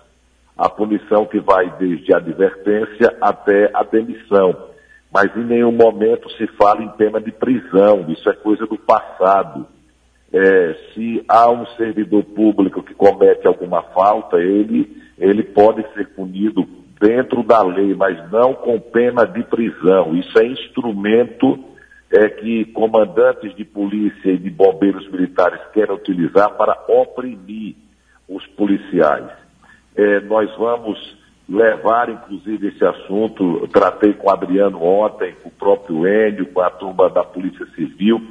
A punição que vai desde a advertência até a demissão. Mas em nenhum momento se fala em pena de prisão, isso é coisa do passado. É, se há um servidor público que comete alguma falta, ele, ele pode ser punido dentro da lei, mas não com pena de prisão. Isso é instrumento é, que comandantes de polícia e de bombeiros militares querem utilizar para oprimir os policiais. É, nós vamos levar, inclusive, esse assunto. Eu tratei com o Adriano ontem, com o próprio Enio, com a turma da Polícia Civil.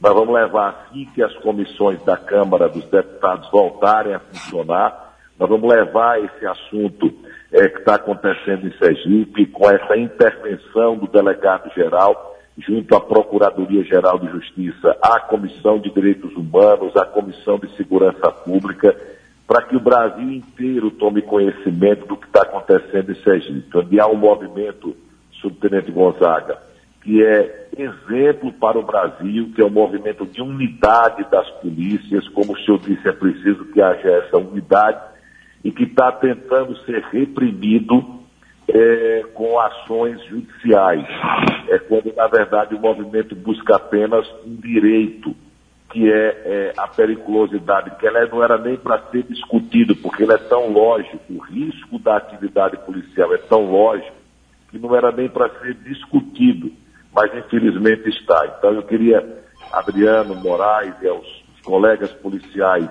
Nós vamos levar assim que as comissões da Câmara dos Deputados voltarem a funcionar. Nós vamos levar esse assunto é, que está acontecendo em Sergipe, com essa intervenção do delegado-geral, junto à Procuradoria-Geral de Justiça, à Comissão de Direitos Humanos, à Comissão de Segurança Pública, para que o Brasil inteiro tome conhecimento do que está acontecendo em Sergipe, onde há um movimento, subtenente Gonzaga, que é exemplo para o Brasil, que é um movimento de unidade das polícias, como o senhor disse, é preciso que haja essa unidade, e que está tentando ser reprimido é, com ações judiciais. É quando, na verdade, o movimento busca apenas um direito, que é, é a periculosidade, que ela não era nem para ser discutido, porque ele é tão lógico, o risco da atividade policial é tão lógico, que não era nem para ser discutido, mas infelizmente está. Então eu queria, Adriano Moraes e aos colegas policiais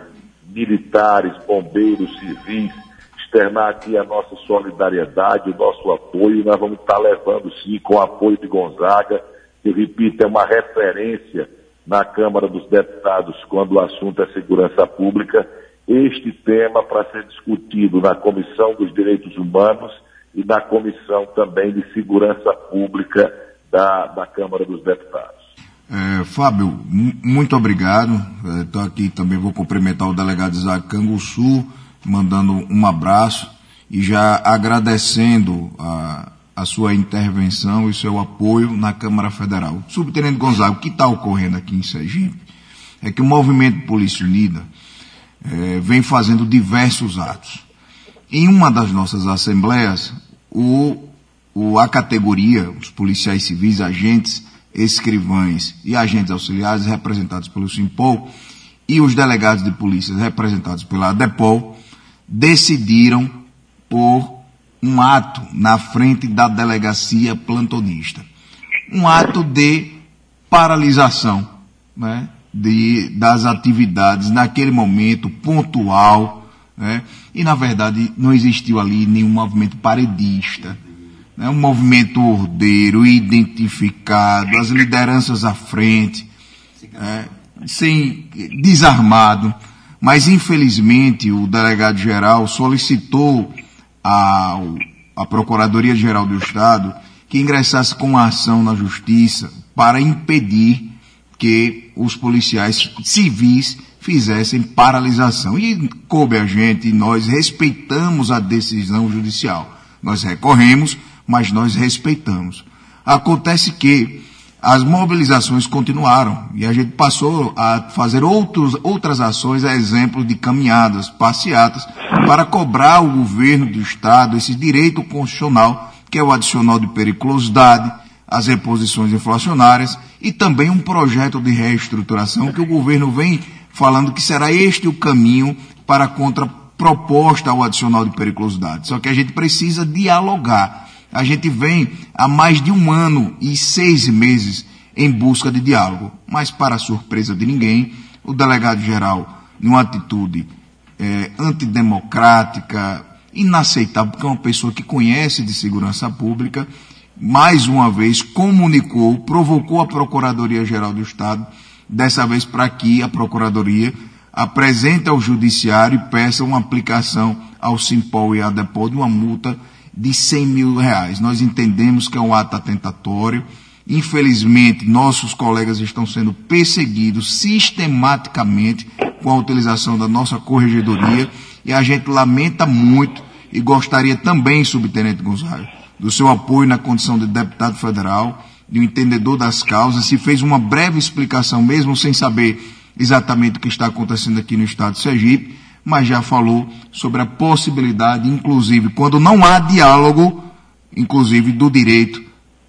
militares, bombeiros, civis, externar aqui a nossa solidariedade, o nosso apoio. Nós vamos estar levando, sim, com o apoio de Gonzaga, que, repito, é uma referência na Câmara dos Deputados quando o assunto é segurança pública, este tema para ser discutido na Comissão dos Direitos Humanos e na Comissão também de Segurança Pública da, da Câmara dos Deputados. É, Fábio, muito obrigado. Estou é, aqui também, vou cumprimentar o delegado Isaac Canguçu, mandando um abraço e já agradecendo a, a sua intervenção e seu apoio na Câmara Federal. Subtenente Gonzaga, o que está ocorrendo aqui em Sergipe é que o movimento Polícia Unida é, vem fazendo diversos atos. Em uma das nossas assembleias, o, o, a categoria, os policiais civis, agentes, escrivães e agentes auxiliares representados pelo Simpol e os delegados de polícia representados pela ADEPOL decidiram por um ato na frente da delegacia plantonista. Um ato de paralisação né, de, das atividades naquele momento pontual. Né, e, na verdade, não existiu ali nenhum movimento paredista né, um movimento ordeiro, identificado, as lideranças à frente, é, sem desarmado. Mas infelizmente o delegado-geral solicitou ao, à Procuradoria-Geral do Estado que ingressasse com ação na Justiça para impedir que os policiais civis fizessem paralisação. E coube a gente, nós respeitamos a decisão judicial. Nós recorremos, mas nós respeitamos. Acontece que as mobilizações continuaram e a gente passou a fazer outros, outras ações, a exemplo de caminhadas, passeatas, para cobrar ao governo do Estado esse direito constitucional, que é o adicional de periculosidade, as reposições inflacionárias e também um projeto de reestruturação que o governo vem falando que será este o caminho para a contra proposta ao adicional de periculosidade. Só que a gente precisa dialogar. A gente vem há mais de um ano e seis meses em busca de diálogo. Mas, para surpresa de ninguém, o delegado-geral, numa atitude é, antidemocrática, inaceitável, porque é uma pessoa que conhece de segurança pública, mais uma vez comunicou, provocou a Procuradoria-Geral do Estado, dessa vez para que a Procuradoria apresente ao Judiciário e peça uma aplicação ao Simpol e à Depol de uma multa de 100 mil reais. Nós entendemos que é um ato atentatório. Infelizmente, nossos colegas estão sendo perseguidos sistematicamente com a utilização da nossa corregedoria e a gente lamenta muito e gostaria também, subtenente Gonzalo, do seu apoio na condição de deputado federal, de um entendedor das causas, se fez uma breve explicação, mesmo sem saber exatamente o que está acontecendo aqui no estado de Sergipe, mas já falou sobre a possibilidade, inclusive, quando não há diálogo, inclusive do direito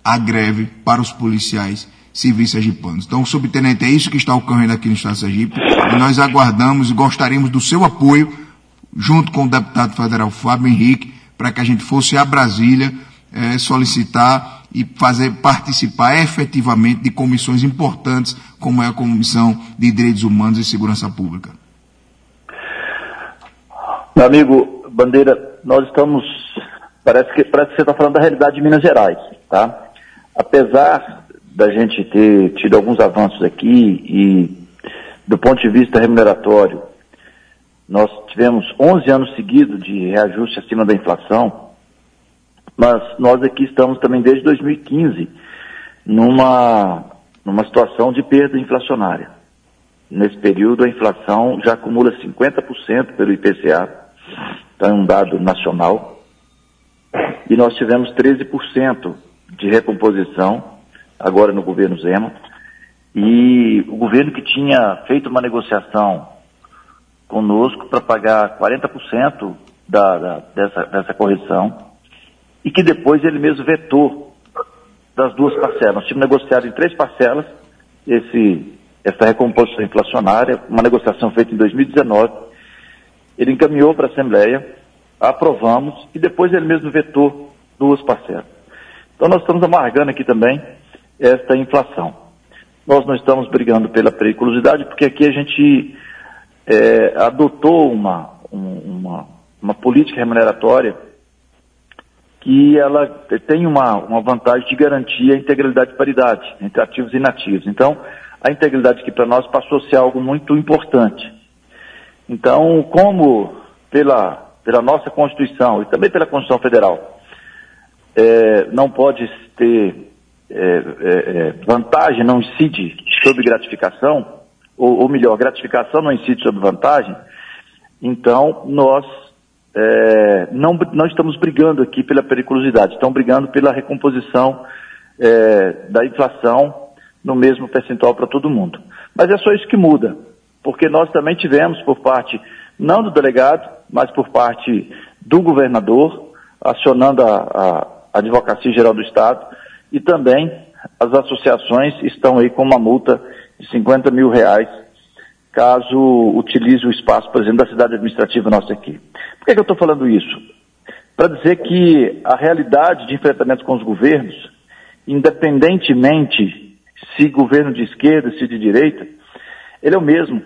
à greve para os policiais civis sergipanos. Então, subtenente, é isso que está ocorrendo aqui no estado de Sergipe, e nós aguardamos e gostaríamos do seu apoio, junto com o deputado federal Fábio Henrique, para que a gente fosse a Brasília eh, solicitar e fazer participar efetivamente de comissões importantes, como é a Comissão de Direitos Humanos e Segurança Pública. Meu amigo Bandeira, nós estamos. Parece que, parece que você está falando da realidade de Minas Gerais, tá? Apesar da gente ter tido alguns avanços aqui e, do ponto de vista remuneratório, nós tivemos 11 anos seguidos de reajuste acima da inflação, mas nós aqui estamos também desde 2015 numa, numa situação de perda inflacionária. Nesse período, a inflação já acumula 50% pelo IPCA, então é um dado nacional, e nós tivemos 13% de recomposição agora no governo Zema, e o governo que tinha feito uma negociação conosco para pagar 40% da, da, dessa, dessa correção, e que depois ele mesmo vetou das duas parcelas. Nós tínhamos negociado em três parcelas esse, essa recomposição inflacionária, uma negociação feita em 2019. Ele encaminhou para a Assembleia, aprovamos e depois ele mesmo vetou duas parcelas. Então nós estamos amargando aqui também esta inflação. Nós não estamos brigando pela periculosidade, porque aqui a gente é, adotou uma, uma, uma política remuneratória que ela tem uma, uma vantagem de garantir a integralidade e paridade entre ativos e inativos. Então, a integridade aqui para nós passou a ser algo muito importante. Então, como pela, pela nossa Constituição e também pela Constituição Federal, é, não pode ter é, é, é vantagem, não incide sobre gratificação, ou, ou melhor, gratificação não incide sobre vantagem, então nós é, não, não estamos brigando aqui pela periculosidade, estamos brigando pela recomposição da inflação no mesmo percentual para todo mundo. Mas é só isso que muda, porque nós também tivemos por parte, não do delegado, mas por parte do governador, acionando a, a Advocacia Geral do Estado, e também as associações estão aí com uma multa de 50 mil reais caso utilize o espaço, por exemplo, da cidade administrativa nossa aqui. Por que, que eu estou falando isso? Para dizer que a realidade de enfrentamento com os governos, independentemente se governo de esquerda, se de direita, ele é o mesmo.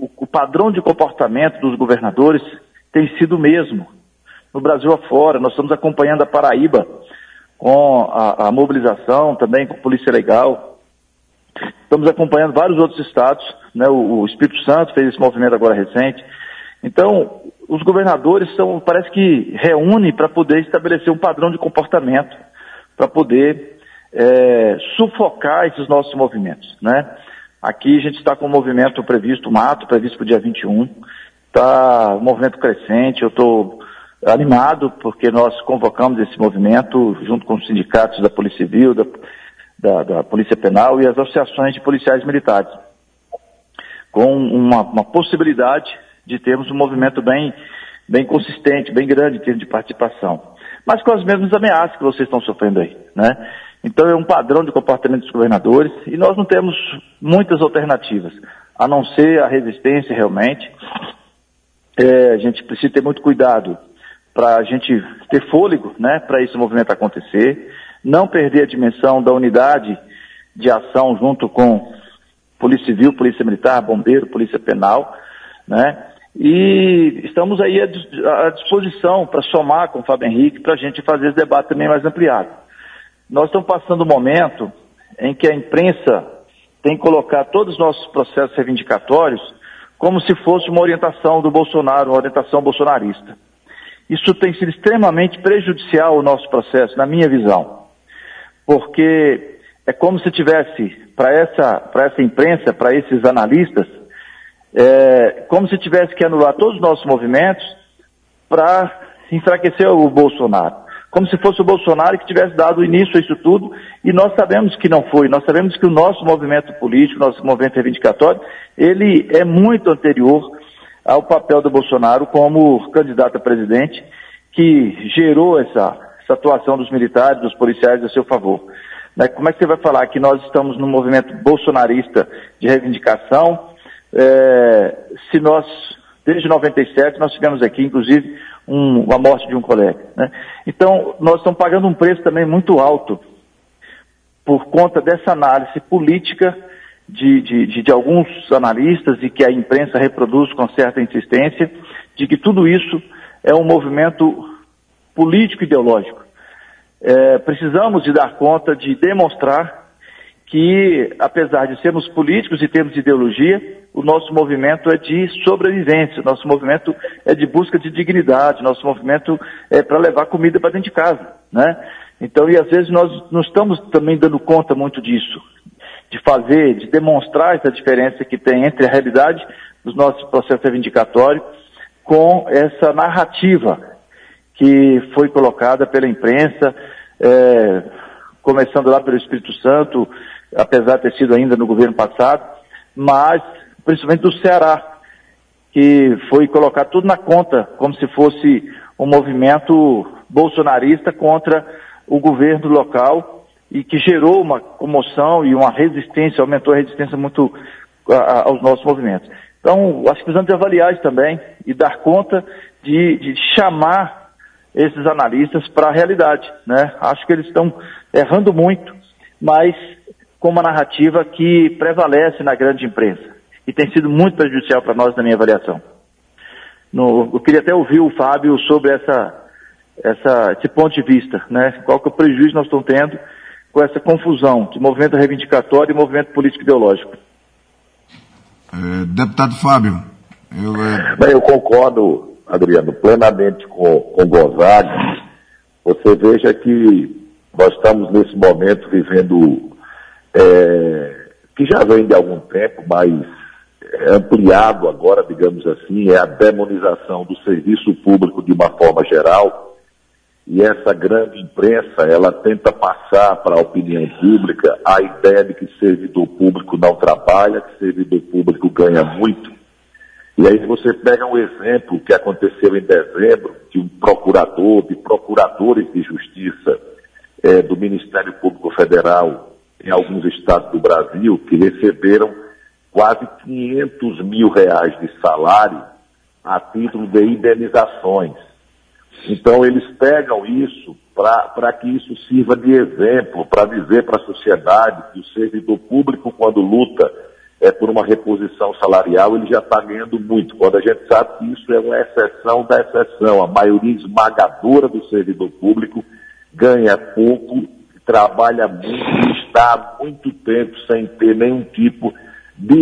O, o padrão de comportamento dos governadores tem sido o mesmo. No Brasil afora, nós estamos acompanhando a Paraíba com a, a mobilização, também com a Polícia Legal, Estamos acompanhando vários outros estados, né? o, o Espírito Santo fez esse movimento agora recente. Então, os governadores são, parece que reúnem para poder estabelecer um padrão de comportamento, para poder é, sufocar esses nossos movimentos, né? Aqui a gente está com um movimento previsto, um ato previsto para o dia 21, está um movimento crescente, eu estou animado porque nós convocamos esse movimento junto com os sindicatos da Polícia Civil, da, da, da Polícia Penal e as associações de policiais militares, com uma, uma possibilidade de termos um movimento bem, bem consistente, bem grande em termos de participação. Mas com as mesmas ameaças que vocês estão sofrendo aí, né? Então é um padrão de comportamento dos governadores e nós não temos muitas alternativas, a não ser a resistência realmente. é, a gente precisa ter muito cuidado para a gente ter fôlego, né, para esse movimento acontecer, não perder a dimensão da unidade de ação junto com Polícia Civil, Polícia Militar, Bombeiro, Polícia Penal, né? E estamos aí à disposição para somar com o Fábio Henrique para a gente fazer esse debate também mais ampliado. Nós estamos passando um momento em que a imprensa tem que colocar todos os nossos processos reivindicatórios como se fosse uma orientação do Bolsonaro, uma orientação bolsonarista. Isso tem sido extremamente prejudicial ao nosso processo, na minha visão, porque é como se tivesse para essa, essa imprensa, para esses analistas, é, como se tivesse que anular todos os nossos movimentos para enfraquecer o Bolsonaro. Como se fosse o Bolsonaro que tivesse dado início a isso tudo, e nós sabemos que não foi. Nós sabemos que o nosso movimento político, nosso movimento reivindicatório, ele é muito anterior ao papel do Bolsonaro como candidato a presidente, que gerou essa, essa atuação dos militares, dos policiais a seu favor. Né? Como é que você vai falar que nós estamos num movimento bolsonarista de reivindicação, é, se nós, desde 97, nós tivemos aqui, inclusive, um, a morte de um colega. Né? Então, nós estamos pagando um preço também muito alto por conta dessa análise política de, de, de, de alguns analistas e que a imprensa reproduz com certa insistência, de que tudo isso é um movimento político-ideológico. É, precisamos de dar conta de demonstrar que, apesar de sermos políticos e termos ideologia, o nosso movimento é de sobrevivência, nosso movimento é de busca de dignidade, nosso movimento é para levar comida para dentro de casa, né? Então, e às vezes nós não estamos também dando conta muito disso, de fazer, de demonstrar essa diferença que tem entre a realidade dos nossos processos reivindicatórios com essa narrativa que foi colocada pela imprensa, é, começando lá pelo Espírito Santo, apesar de ter sido ainda no governo passado, mas principalmente do Ceará, que foi colocar tudo na conta, como se fosse um movimento bolsonarista contra o governo local e que gerou uma comoção e uma resistência, aumentou a resistência muito a, aos nossos movimentos. Então, acho que precisamos avaliar isso também e dar conta de, de chamar esses analistas para a realidade. Né? Acho que eles estão errando muito, mas com uma narrativa que prevalece na grande imprensa e tem sido muito prejudicial para nós na minha avaliação. No, eu queria até ouvir o Fábio sobre essa, essa, esse ponto de vista, né? Qual que é o prejuízo nós estamos tendo com essa confusão de movimento reivindicatório e movimento político ideológico. É, deputado Fábio, eu, é... Bem, eu concordo, Adriano, plenamente com, com Gonzaga. Você veja que nós estamos nesse momento vivendo, é, que já vem de algum tempo, mas ampliado agora, digamos assim, é a demonização do serviço público de uma forma geral e essa grande imprensa, ela tenta passar para a opinião pública a ideia de que servidor público não trabalha, que servidor público ganha muito. E aí você pega um exemplo que aconteceu em dezembro, de um procurador, de procuradores de justiça é, do Ministério Público Federal em alguns estados do Brasil, que receberam quase 500 mil reais de salário a título de indenizações. Então, eles pegam isso para que isso sirva de exemplo, para dizer para a sociedade que o servidor público, quando luta é, por uma reposição salarial, ele já está ganhando muito, quando a gente sabe que isso é uma exceção da exceção. A maioria esmagadora do servidor público ganha pouco, trabalha muito e está há muito tempo sem ter nenhum tipo de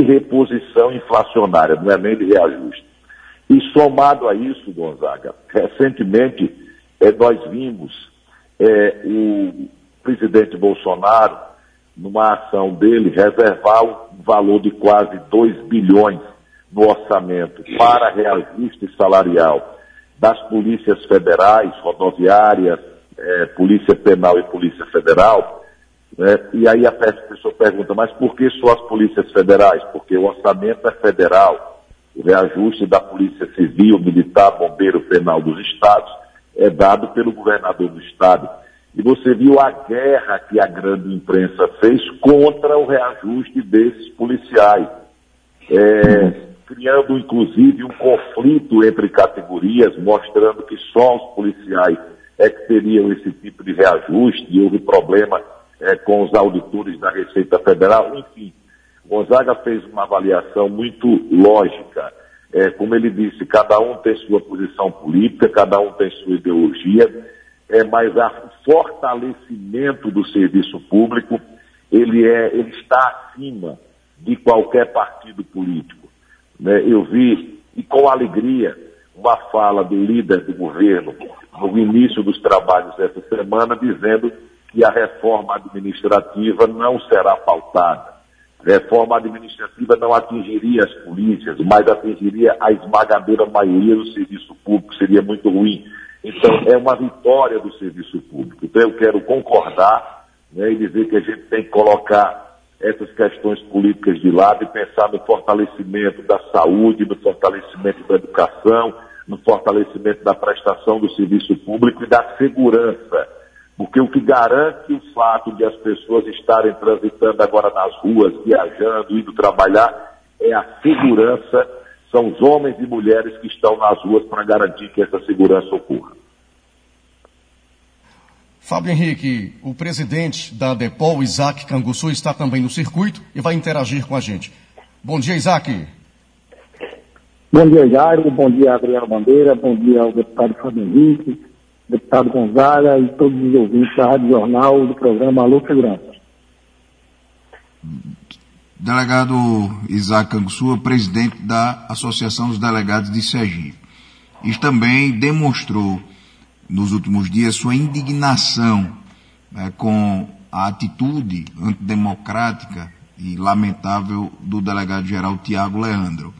reposição inflacionária, não é nem de reajuste. E somado a isso, Gonzaga, recentemente eh, nós vimos eh, o presidente Bolsonaro, numa ação dele, reservar um valor de quase 2 bilhões no orçamento para reajuste salarial das polícias federais, rodoviárias, eh, Polícia Penal e Polícia Federal. Né? E aí a pessoa pergunta, mas por que só as polícias federais? Porque o orçamento é federal o reajuste da Polícia Civil, Militar, Bombeiro, Penal dos Estados é dado pelo governador do Estado. E você viu a guerra que a grande imprensa fez contra o reajuste desses policiais. É, criando inclusive um conflito entre categorias, mostrando que só os policiais é que teriam esse tipo de reajuste, e houve problema é, com os auditores da Receita Federal, enfim. Gonzaga fez uma avaliação muito lógica. É, como ele disse, cada um tem sua posição política, cada um tem sua ideologia, é, mas o fortalecimento do serviço público, ele, é, ele está acima de qualquer partido político. Né? Eu vi, e com alegria, uma fala do líder do governo no início dos trabalhos dessa semana, dizendo que a reforma administrativa não será pautada. Reforma administrativa não atingiria as polícias, mas atingiria a esmagadora maioria do serviço público, seria muito ruim. Então, é uma vitória do serviço público. Então, eu quero concordar né, e dizer que a gente tem que colocar essas questões políticas de lado e pensar no fortalecimento da saúde, no fortalecimento da educação, no fortalecimento da prestação do serviço público e da segurança porque o que garante o fato de as pessoas estarem transitando agora nas ruas, viajando, indo trabalhar, é a segurança. São os homens e mulheres que estão nas ruas para garantir que essa segurança ocorra. Fábio Henrique, o presidente da Depol, Isaac Canguçu, está também no circuito e vai interagir com a gente. Bom dia, Isaac. Bom dia, Jairo. Bom dia, Adriano Bandeira. Bom dia ao deputado Fábio Henrique deputado Gonzaga e todos os ouvintes da Rádio Jornal do programa Alô Segurança. Delegado Isaac Canguçua, presidente da Associação dos Delegados de Sergipe. E também demonstrou nos últimos dias sua indignação né, com a atitude antidemocrática e lamentável do delegado-geral Tiago Leandro.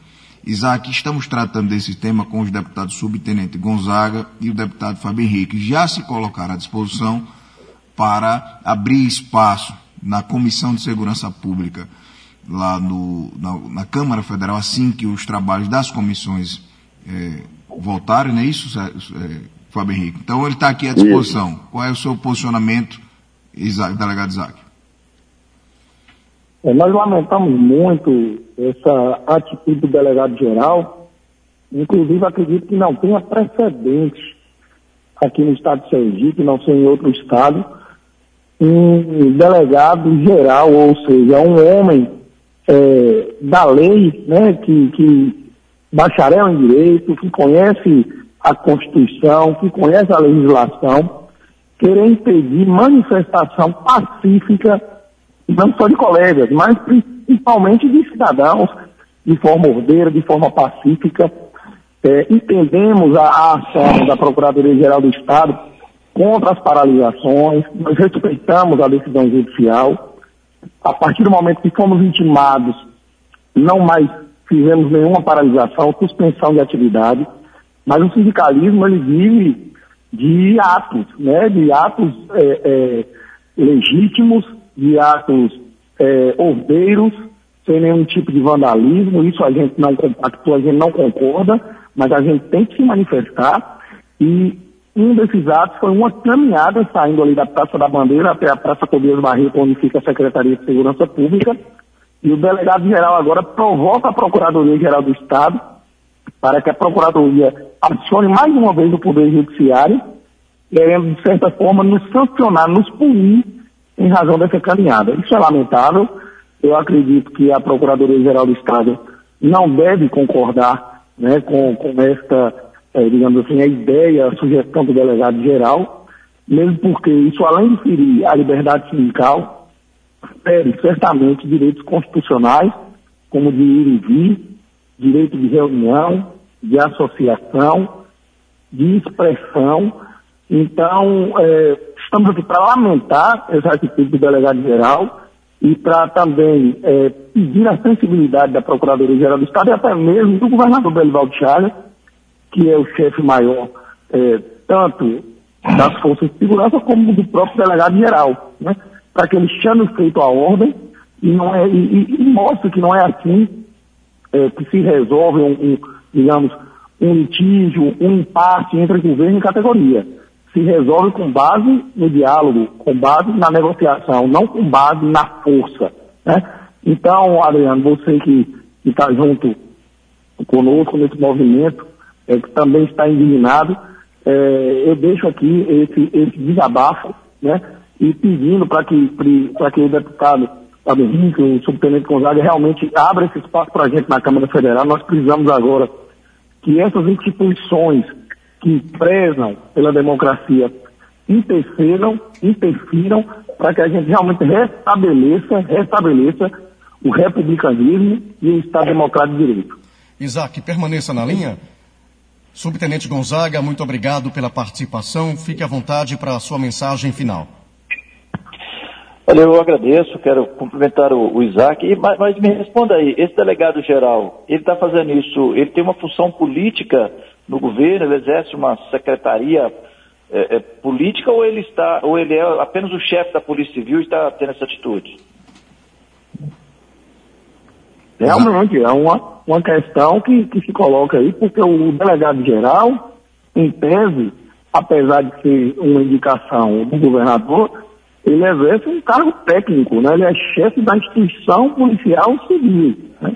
Isaac, estamos tratando desse tema com os deputados subtenente Gonzaga e o deputado Fábio Henrique. Já se colocaram à disposição para abrir espaço na Comissão de Segurança Pública, lá no, na, na, Câmara Federal, assim que os trabalhos das comissões é, voltarem, não é isso, é, Fábio Henrique? Então ele está aqui à disposição. Isso. Qual é o seu posicionamento, Isaac, delegado Isaac? É, nós lamentamos muito essa atitude do delegado geral, inclusive acredito que não tenha precedente aqui no estado de Sergipe, não sei em outro estado, um delegado geral, ou seja, um homem é, da lei, né, que, que bacharel em direito, que conhece a Constituição, que conhece a legislação, querer impedir manifestação pacífica não só de colegas, mas principalmente de cidadãos, de forma ordeira, de forma pacífica. É, entendemos a ação da Procuradoria-Geral do Estado contra as paralisações, nós respeitamos a decisão judicial. A partir do momento que fomos intimados, não mais fizemos nenhuma paralisação, suspensão de atividade, mas o sindicalismo ele vive de atos, né, de atos é, é, legítimos de atos é, ordeiros, sem nenhum tipo de vandalismo, isso a gente não compactua, a gente não concorda, mas a gente tem que se manifestar. E um desses atos foi uma caminhada saindo ali da Praça da Bandeira até a Praça Tobias Barreto, onde fica a Secretaria de Segurança Pública, e o delegado-geral agora provoca a Procuradoria-Geral do Estado para que a Procuradoria acione mais uma vez o Poder Judiciário, querendo, de certa forma, nos sancionar, nos punir em razão dessa caminhada. Isso é lamentável. Eu acredito que a Procuradoria-Geral do Estado não deve concordar né, com, com esta, é, digamos assim, a ideia, a sugestão do delegado-geral, mesmo porque isso, além de ferir a liberdade sindical, fere certamente direitos constitucionais, como de ir e vir, direito de reunião, de associação, de expressão. Então, é, Estamos aqui para lamentar essa atitude do delegado-geral e para também é, pedir a sensibilidade da Procuradoria-Geral do Estado e até mesmo do governador Belivaldo Chagas, que é o chefe maior é, tanto das forças de segurança como do próprio delegado-geral, né? para que ele chame o feito à ordem e, não é, e, e, mostre que não é assim é, que se resolve um, um, digamos, um litígio, um impasse entre governo e categoria se resolve com base no diálogo, com base na negociação, não com base na força. Né? Então, Adriano, você que está junto conosco nesse movimento, é, que também está indignado. É, eu deixo aqui esse, esse desabafo, né? E pedindo para que, que o deputado Fábio Henrique, o subtenente Gonzaga, realmente abra esse espaço para a gente na Câmara Federal. Nós precisamos agora que essas instituições que prezam pela democracia interfiram, interfiram para que a gente realmente restabeleça, restabeleça o republicanismo e o Estado Democrático de Direito. Isaac, permaneça na linha. Subtenente Gonzaga, muito obrigado pela participação. Fique à vontade para a sua mensagem final. Olha, eu agradeço, quero cumprimentar o, o Isaac, e, mas, mas, me responda aí, esse delegado geral, ele está fazendo isso, ele tem uma função política no governo, ele exerce uma secretaria é, é, política ou ele está, ou ele é apenas o chefe da Polícia Civil e está tendo essa atitude? Realmente, é uma, uma questão que, que se coloca aí, porque o delegado geral, em tese, apesar de ser uma indicação do governador, ele exerce um cargo técnico, né? ele é chefe da instituição policial civil. Né?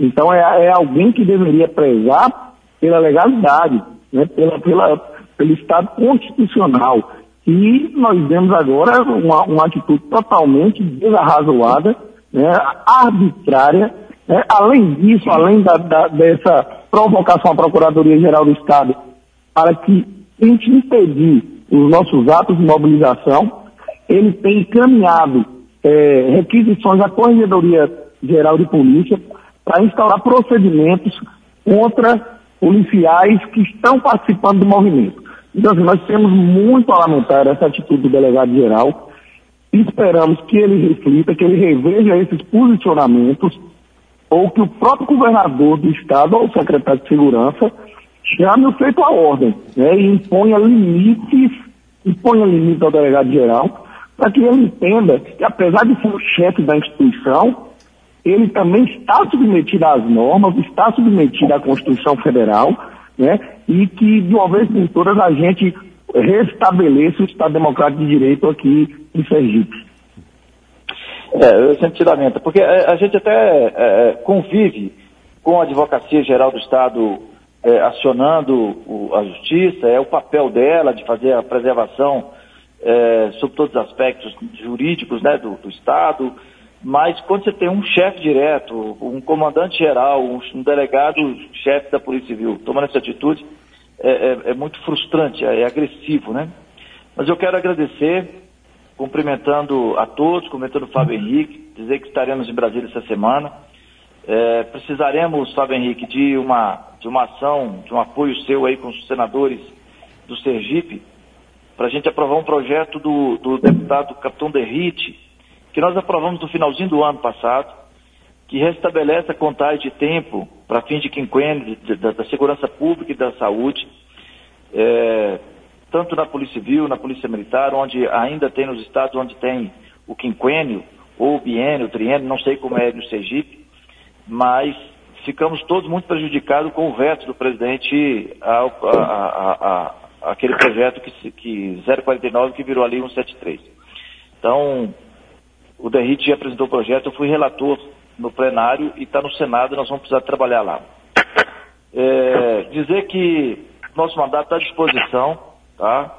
Então é, é, alguém que deveria prezar pela legalidade, né? pela, pela, pelo Estado constitucional. E nós vemos agora uma, uma atitude totalmente desarrazoada, né? arbitrária. Né? Além disso, além da, da, dessa provocação à Procuradoria-Geral do Estado para que tente impedir os nossos atos de mobilização, ele tem encaminhado é, requisições à Corregedoria Geral de Polícia para instaurar procedimentos contra policiais que estão participando do movimento. Então, assim, nós temos muito a lamentar essa atitude do delegado geral. Esperamos que ele reflita, que ele reveja esses posicionamentos, ou que o próprio governador do estado ou o secretário de segurança chame o feito à ordem, né, e imponha limites, imponha limites ao delegado geral, para que ele entenda que, apesar de ser o chefe da instituição, ele também está submetido às normas, está submetido à Constituição Federal, né? E que, de uma vez por todas, a gente restabeleça o Estado Democrático de Direito aqui em Sergipe. É, eu sempre te lamento, porque a, gente até é, é, convive com a Advocacia Geral do Estado é, acionando o, a Justiça, é o papel dela de fazer a preservação é, sobre todos os aspectos jurídicos né, do, do, Estado, mas quando você tem um chefe direto, um comandante geral, um, um delegado-chefe da Polícia Civil tomando essa atitude, é, é, é muito frustrante, é, é, agressivo, né? Mas eu quero agradecer, cumprimentando a todos, cumprimentando o Fábio Henrique, dizer que estaremos em Brasília essa semana. É, precisaremos, Fábio Henrique, de uma, de uma ação, de um apoio seu aí com os senadores do Sergipe, para a gente aprovar um projeto do, do deputado Capitão Derrite, que nós aprovamos no finalzinho do ano passado, que restabelece a contagem de tempo para fins de quinquênio da, da, segurança pública e da saúde, é, tanto na Polícia Civil, na Polícia Militar, onde ainda tem nos estados onde tem o quinquênio, ou o biênio, o triênio, não sei como é no Sergipe, mas ficamos todos muito prejudicados com o veto do presidente a, a, a, aquele projeto que, que 049 que virou ali 173. Então, o Derrite já apresentou o projeto, eu fui relator no plenário e está no Senado, nós vamos precisar trabalhar lá. É, dizer que nosso mandato está à disposição, tá?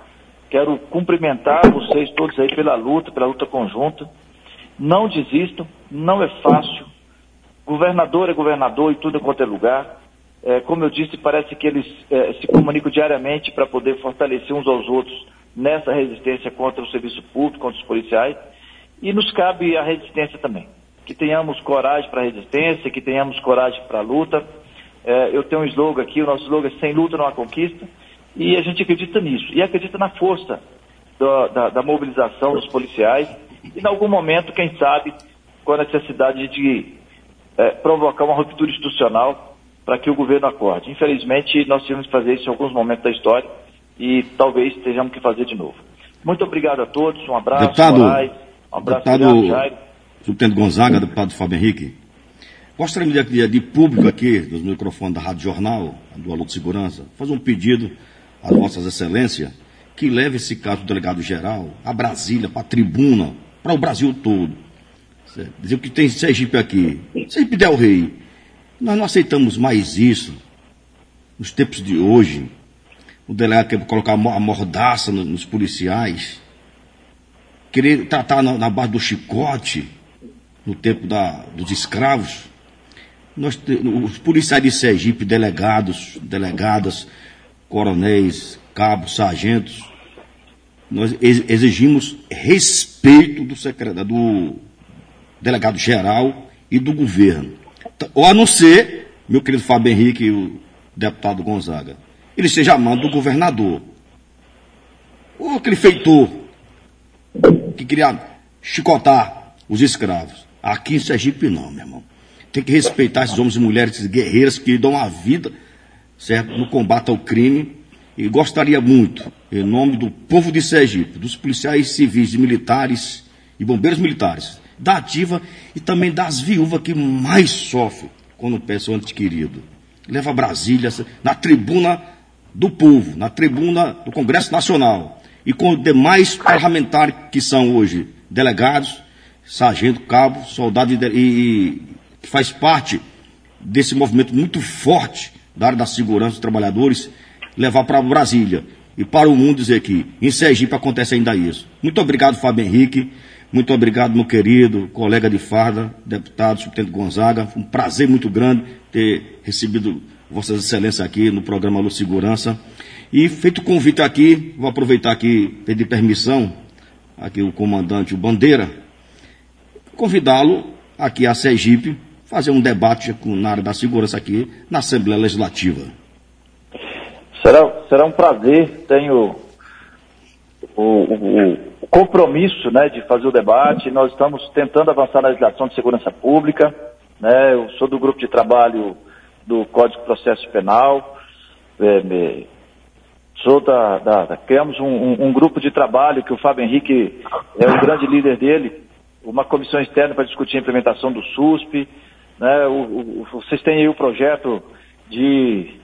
Quero cumprimentar vocês todos aí pela luta, pela luta conjunta. Não desistam, não é fácil. Governador é governador e tudo quanto é lugar. É, como eu disse, parece que eles é, se comunicam diariamente para poder fortalecer uns aos outros nessa resistência contra o serviço público, contra os policiais. E nos cabe a resistência também. Que tenhamos coragem para a resistência, que tenhamos coragem para a luta. É, eu tenho um slogan aqui, o nosso slogan é sem luta não há conquista. E a gente acredita nisso. E acredita na força da, da, da mobilização dos policiais. E em algum momento, quem sabe, com a necessidade de é, provocar uma ruptura institucional para que o governo acorde. Infelizmente, nós tivemos que fazer isso em alguns momentos da história e talvez estejamos que fazer de novo. Muito obrigado a todos, um abraço, deputado, Moraes, um abraço, deputado Jair. Subtenente Gonzaga, deputado Fábio Henrique. Gostaria de, de público aqui, dos microfones da Rádio Jornal, do Alô de Segurança, fazer um pedido às vossas excelências que leve esse caso do delegado-geral a Brasília, para a tribuna, para o Brasil todo. Dizer que tem Sergipe aqui, Sergipe Del Rey, Nós não aceitamos mais isso. Nos tempos de hoje, o delegado quer colocar a mordaça nos policiais, querer tratar na, na base do chicote, no tempo da, dos escravos. Nós, os policiais de Sergipe, delegados, delegadas, coronéis, cabos, sargentos, nós exigimos respeito do secretário, do delegado geral e do governo. Ou a não ser, meu querido Fábio Henrique e o deputado Gonzaga, ele seja amando do governador. Ou aquele feitor que queria chicotar os escravos. Aqui em Sergipe não, meu irmão. Tem que respeitar esses homens e mulheres, esses guerreiros que dão a vida, certo, no combate ao crime. E gostaria muito, em nome do povo de Sergipe, dos policiais civis e militares e bombeiros militares, da ativa e também das viúvas que mais sofrem quando pensam antes querido. Leva a Brasília na tribuna do povo, na tribuna do Congresso Nacional e com demais parlamentares que são hoje delegados, sargento, cabo, soldado e, e que faz parte desse movimento muito forte da área da segurança dos trabalhadores, levar para Brasília e para o mundo dizer que em Sergipe acontece ainda isso. Muito obrigado, Fábio Henrique. Muito obrigado, meu querido colega de farda, deputado Subtenente Gonzaga. Um prazer muito grande ter recebido Vossas Excelências aqui no programa Luz Segurança. E feito o convite aqui, vou aproveitar aqui, pedir permissão, aqui o comandante o Bandeira, convidá-lo aqui a Sergipe, fazer um debate na área da segurança aqui na Assembleia Legislativa. Será, será um prazer, tenho o, o, o compromisso né, de fazer o debate. Nós estamos tentando avançar na legislação de segurança pública. Né, eu sou do grupo de trabalho do Código de Processo Penal. É, me, sou da, da, da criamos um, um, um, grupo de trabalho que o Fábio Henrique é o grande líder dele, uma comissão externa para discutir a implementação do SUSP. Né, o, o, vocês têm aí o projeto de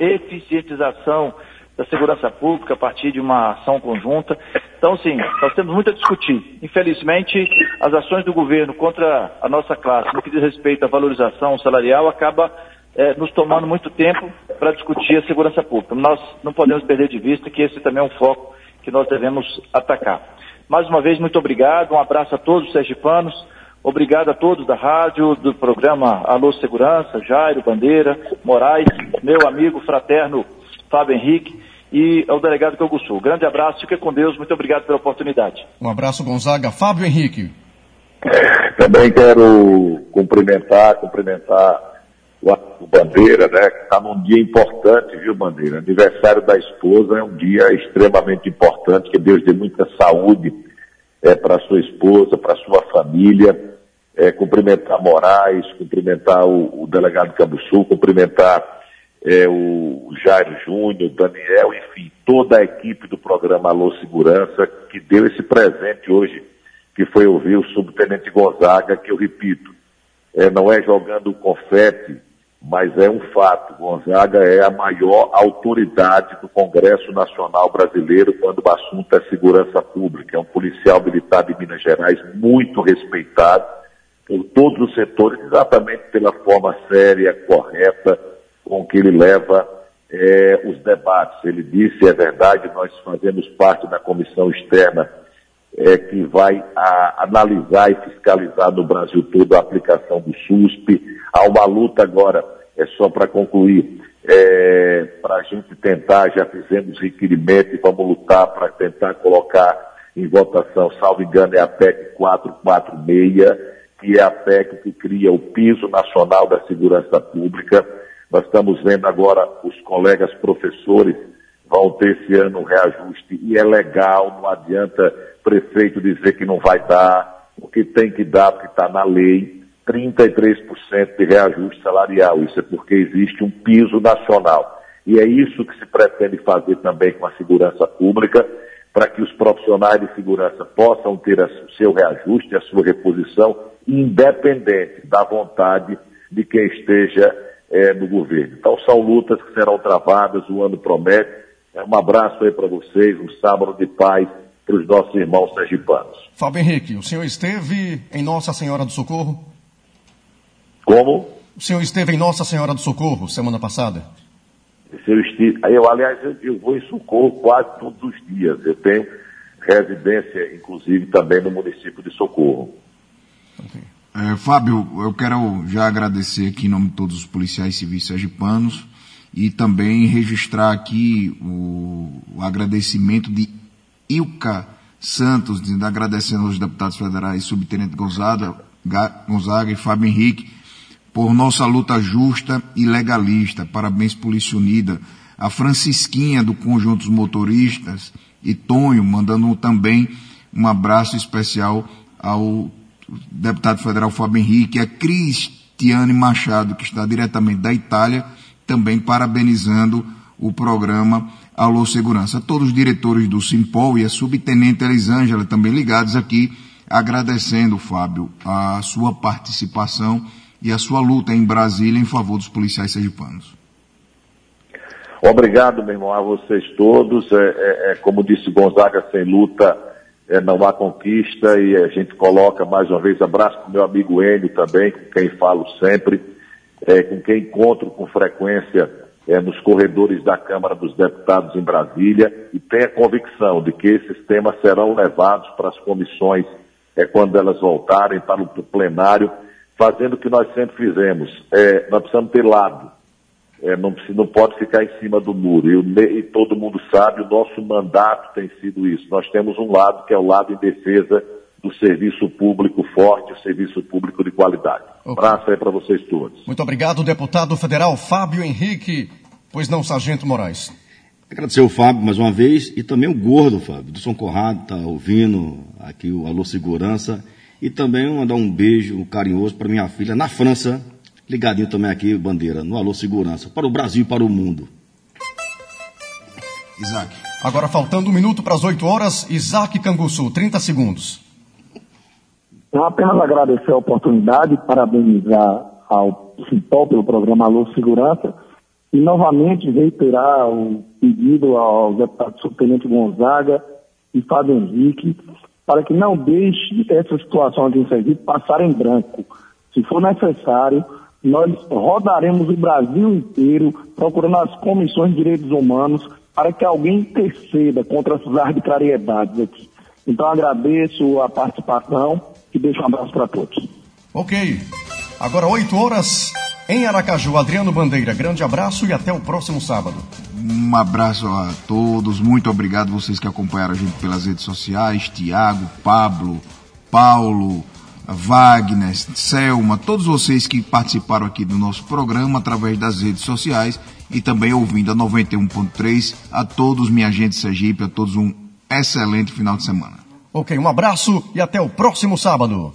eficientização da segurança pública a partir de uma ação conjunta. Então, sim, nós temos muito a discutir. Infelizmente, as ações do governo contra a nossa classe, no que diz respeito à valorização salarial, acaba é, nos tomando muito tempo para discutir a segurança pública. Nós não podemos perder de vista que esse também é um foco que nós devemos atacar. Mais uma vez, muito obrigado, um abraço a todos os sergipanos, obrigado a todos da rádio, do programa Alô Segurança, Jairo, Bandeira, Moraes, meu amigo fraterno Fábio Henrique e ao delegado Canguçu. Grande abraço, fique com Deus, muito obrigado pela oportunidade. Um abraço, Gonzaga. Fábio Henrique. Também quero cumprimentar, cumprimentar o Bandeira, né, que está num dia importante, viu, Bandeira? Aniversário da esposa é um dia extremamente importante, que Deus dê muita saúde é, para sua esposa, para sua família. É, cumprimentar Moraes, cumprimentar o, o delegado Cambuçu, cumprimentar é, o Jairo Júnior, Daniel, enfim, toda a equipe do programa Alô Segurança, que deu esse presente hoje, que foi ouvir o subtenente Gonzaga, que eu repito, é, não é jogando confete, mas é um fato. Gonzaga é a maior autoridade do Congresso Nacional Brasileiro quando o assunto é segurança pública. É um policial militar de Minas Gerais muito respeitado por todos os setores, exatamente pela forma séria, correta, com que ele leva é, os debates. Ele disse, é verdade, nós fazemos parte da comissão externa é, que vai a, analisar e fiscalizar no Brasil todo a aplicação do SUSP. Há uma luta agora, é só para concluir, é, para a gente tentar, já fizemos requerimento e vamos lutar para tentar colocar em votação, salvo engano, é a PEC 446, que é a PEC que cria o piso nacional da segurança pública. Nós estamos vendo agora os colegas professores vão ter esse ano um reajuste e é legal, não adianta prefeito dizer que não vai dar, o que tem que dar, porque está na lei, 33% de reajuste salarial. Isso é porque existe um piso nacional. E é isso que se pretende fazer também com a segurança pública, para que os profissionais de segurança possam ter o seu reajuste, a sua reposição, independente da vontade de quem esteja é, do governo. Então são lutas que serão travadas, o ano promete. É, um abraço aí para vocês, um sábado de paz para os nossos irmãos sergipanos. Fábio Henrique, o senhor esteve em Nossa Senhora do Socorro? Como? O senhor esteve em Nossa Senhora do Socorro semana passada? Eu, esti... eu, aliás, eu, vou em Socorro quase todos os dias. Eu tenho residência, inclusive, também no município de Socorro. É, Fábio, eu quero já agradecer aqui em nome de todos os policiais civis sergipanos e também registrar aqui o, o agradecimento de Ilka Santos, agradecendo aos deputados federais Subtenente Gonzaga, Gonzaga e Fábio Henrique por nossa luta justa e legalista. Parabéns, Polícia Unida. A Francisquinha do Conjunto dos Motoristas e Tonho, mandando também um abraço especial ao deputado federal Fábio Henrique, a Cristiane Machado, que está diretamente da Itália, também parabenizando o programa Alô Segurança. Todos os diretores do Simpol e a subtenente Elisângela também ligados aqui, agradecendo, Fábio, a sua participação e a sua luta em Brasília em favor dos policiais sergipanos. Obrigado, meu irmão, a vocês todos. É, é, é como disse Gonzaga, sem luta é, não há conquista e a gente coloca mais uma vez abraço para o meu amigo Enio também, com quem falo sempre, é, com quem encontro com frequência é, nos corredores da Câmara dos Deputados em Brasília e tenho a convicção de que esses temas serão levados para as comissões é, quando elas voltarem para o plenário, fazendo o que nós sempre fizemos. É, nós precisamos ter lado é, não, não, pode ficar em cima do muro. E, e, todo mundo sabe, o nosso mandato tem sido isso. Nós temos um lado que é o lado em defesa do serviço público forte, o serviço público de qualidade. Okay. Abraço aí para vocês todos. Muito obrigado, deputado federal Fábio Henrique. Pois não, Sargento Moraes. Agradecer o Fábio mais uma vez e também o gordo, Fábio, do São Corrado, está ouvindo aqui o Alô Segurança. E também mandar um beijo carinhoso para minha filha na França, Ligadinho também aqui, Bandeira, no Alô Segurança, para o Brasil e para o mundo. Isaac. Agora faltando um minuto para as 8 horas, Isaac Canguçu, 30 segundos. Eu apenas agradecer a oportunidade, parabenizar ao Cipol pelo programa Alô Segurança e novamente reiterar o pedido ao deputado subtenente Gonzaga e Fábio Henrique para que não deixe essa situação de Sergipe passar em branco. Se for necessário, nós rodaremos o Brasil inteiro procurando as comissões de direitos humanos para que alguém interceda contra essas arbitrariedades aqui. Então agradeço a participação e deixo um abraço para todos. Ok. Agora 8 horas em Aracaju. Adriano Bandeira, grande abraço e até o próximo sábado. Um abraço a todos, muito obrigado vocês que acompanharam a gente pelas redes sociais, Tiago, Pablo, Paulo, Wagner, Selma, todos vocês que participaram aqui do nosso programa através das redes sociais e também ouvindo a 91.3. A todos, minha gente Sergipe, a todos um excelente final de semana. Ok, um abraço e até o próximo sábado.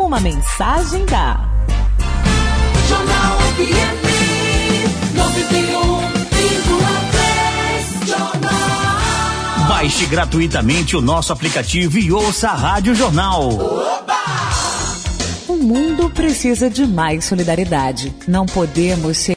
Uma mensagem da Jornal FM 91,3 Jornal. Baixe gratuitamente o nosso aplicativo e ouça a Rádio Jornal. O mundo precisa de mais solidariedade. Não podemos ser